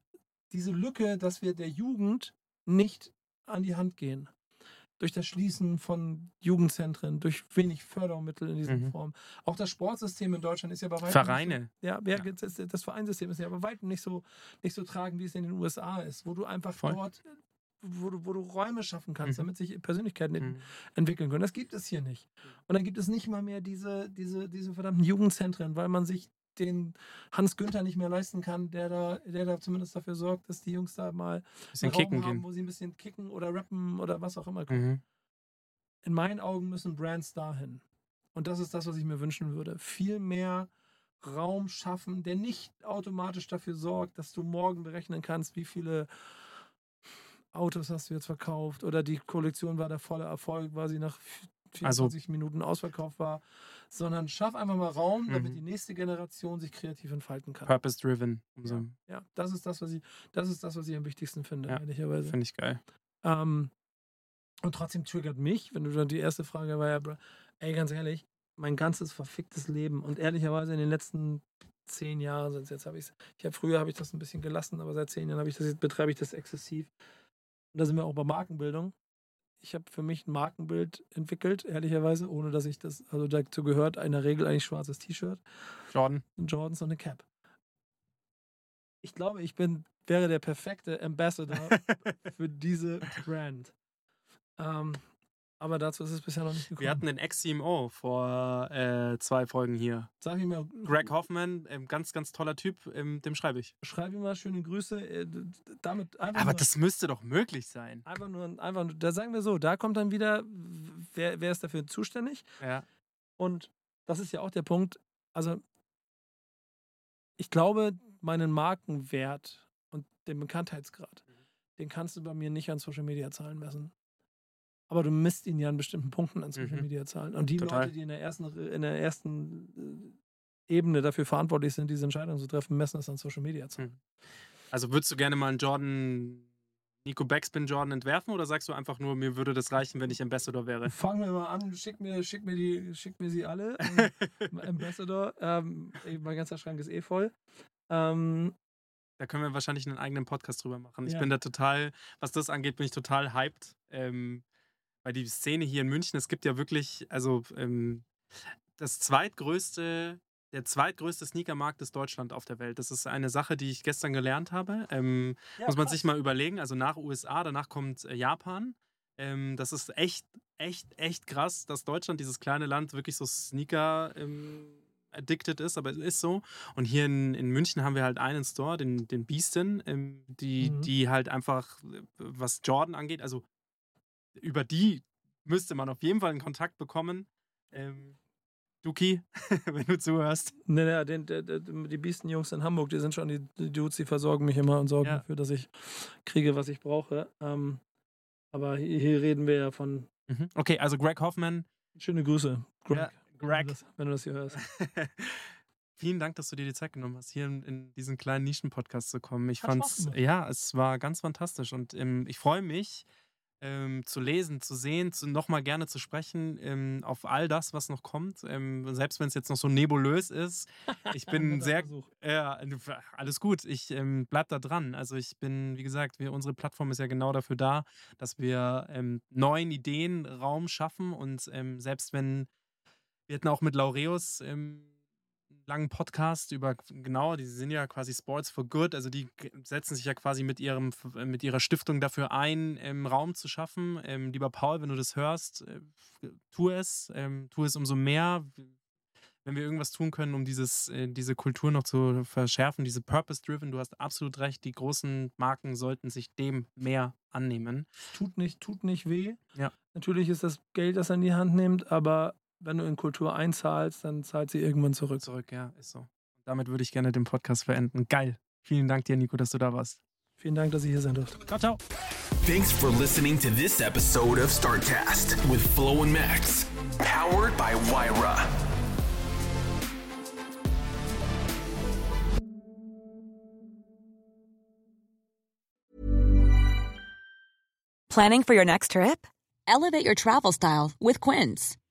diese Lücke, dass wir der Jugend nicht an die Hand gehen. Durch das Schließen von Jugendzentren, durch wenig Fördermittel in dieser Mhm. Form. Auch das Sportsystem in Deutschland ist ja bei weitem Vereine. Nicht so, ja, ja, Das, das Vereinssystem ist ja bei weitem nicht so, nicht so tragend, wie es in den USA ist, wo du einfach Voll. dort, wo du, wo du Räume schaffen kannst, Mhm. damit sich Persönlichkeiten Mhm. entwickeln können. Das gibt es hier nicht. Und dann gibt es nicht mal mehr diese, diese, diese verdammten Jugendzentren, weil man sich den Hans Günther nicht mehr leisten kann, der da, der da zumindest dafür sorgt, dass die Jungs da mal Bisschen einen Raum kicken haben, gehen. wo sie ein bisschen kicken oder rappen oder was auch immer können. Mhm. In meinen Augen müssen Brands dahin. Und das ist das, was ich mir wünschen würde. Viel mehr Raum schaffen, der nicht automatisch dafür sorgt, dass du morgen berechnen kannst, wie viele Autos hast du jetzt verkauft oder die Kollektion war der volle Erfolg, weil sie nach Also- 24 Minuten ausverkauft war, sondern schaff einfach mal Raum, damit Mhm. die nächste Generation sich kreativ entfalten kann. Purpose-driven. So. Ja, das ist das, was ich, das ist das, was ich am wichtigsten finde, Ja, ehrlicherweise. Finde ich geil. Ähm, und trotzdem triggert mich, wenn du dann die erste Frage war ja, bro, ey, ganz ehrlich, mein ganzes verficktes Leben und ehrlicherweise in den letzten zehn Jahren sind jetzt habe ich ich habe früher habe ich das ein bisschen gelassen, aber seit zehn Jahren habe ich das jetzt betreibe ich das exzessiv. Und da sind wir auch bei Markenbildung. Ich habe für mich ein Markenbild entwickelt, ehrlicherweise, ohne dass ich das, also dazu gehört in der Regel eigentlich schwarzes T-Shirt, Jordan. ein Jordans und eine Cap. Ich glaube, ich bin, wäre der perfekte Ambassador für diese Brand. Ähm, aber dazu ist es bisher noch nicht gekommen. Wir hatten den Ex-CMO vor äh, zwei Folgen hier. Sag ich mir, Greg Hoffman, ähm, ganz, ganz toller Typ, ähm, dem schreibe ich. schreib ihm mal schöne Grüße. äh, Damit einfach Aber nur, das müsste doch möglich sein. einfach nur, einfach nur, da sagen wir so, da kommt dann wieder, wer, wer ist dafür zuständig? Ja. Und das ist ja auch der Punkt. Also, ich glaube, meinen Markenwert und den Bekanntheitsgrad, Mhm. den kannst du bei mir nicht an Social Media Zahlen messen. Aber du misst ihn ja an bestimmten Punkten an Social Mhm. Media Zahlen. Und die Total. Leute, die in der ersten, in der ersten äh, Ebene dafür verantwortlich sind, diese Entscheidungen zu treffen, messen das an Social Media Zahlen. Mhm. Also würdest du gerne mal einen Jordan, Nico Backspin Jordan entwerfen oder sagst du einfach nur, mir würde das reichen, wenn ich Ambassador wäre? Fangen wir mal an, schick mir, schick mir, die, schick mir sie alle. Ähm, Ambassador, ähm, mein ganzer Schrank ist eh voll. Ähm, Da können wir wahrscheinlich einen eigenen Podcast drüber machen. Ich Ja. bin da total, was das angeht, bin ich total hyped. Ähm, weil die Szene hier in München, es gibt ja wirklich, also ähm, das zweitgrößte, der zweitgrößte Sneakermarkt ist Deutschland auf der Welt. Das ist eine Sache, die ich gestern gelernt habe. Ähm, ja, muss man krass. sich mal überlegen. Also nach USA, danach kommt äh, Japan. Ähm, das ist echt, echt, echt krass, dass Deutschland, dieses kleine Land, wirklich so Sneaker ähm, addicted ist, aber es ist so. Und hier in, in München haben wir halt einen Store, den, den Beastin, ähm, die, Mhm. die halt einfach, äh, was Jordan angeht, also über die müsste man auf jeden Fall in Kontakt bekommen. Ähm, Duki, wenn du zuhörst. Nee, nee, den, der, der, die Biesten-Jungs in Hamburg, die sind schon die, die Dudes, die versorgen mich immer und sorgen Ja. dafür, dass ich kriege, was ich brauche. Ähm, aber hier, hier reden wir ja von Mhm. Okay, also Greg Hoffman. schöne Grüße, Greg. Ja, Wenn, Greg. du das, wenn du das hier hörst. Vielen Dank, dass du dir die Zeit genommen hast, hier in, in diesen kleinen Nischen-Podcast zu kommen. Ich fand's, gemacht. ja, es war ganz fantastisch und ähm, ich freue mich, ähm, zu lesen, zu sehen, zu, nochmal gerne zu sprechen ähm, auf all das, was noch kommt. Ähm, selbst wenn es jetzt noch so nebulös ist. Ich bin sehr, ja, alles gut. Ich ähm, bleib da dran. Also ich bin, wie gesagt, wir, unsere Plattform ist ja genau dafür da, dass wir ähm, neuen Ideen Raum schaffen und ähm, selbst wenn wir hatten auch mit Laureus ähm, langen Podcast über, genau, die sind ja quasi Sports for Good, also die setzen sich ja quasi mit, ihrem, äh, mit ihrer Stiftung dafür ein, ähm, Raum zu schaffen. Ähm, lieber Paul, wenn du das hörst, äh, tu es, ähm, tu es umso mehr. Wenn wir irgendwas tun können, um dieses, äh, diese Kultur noch zu verschärfen, diese Purpose-Driven, du hast absolut recht, die großen Marken sollten sich dem mehr annehmen. Tut nicht, tut nicht weh. Ja. Natürlich ist das Geld, das er in die Hand nimmt, aber wenn du in Kultur einzahlst, dann zahlt sie irgendwann zurück. Zurück, ja, ist so. Damit würde ich gerne den Podcast beenden. Geil. Vielen Dank dir, Nico, dass du da warst. Vielen Dank, dass ich hier sein durfte. Ciao, ciao. Thanks for listening to this episode of StartCast with Flo and Max, powered by Wyra. Planning for your next trip? Elevate your travel style with Quince.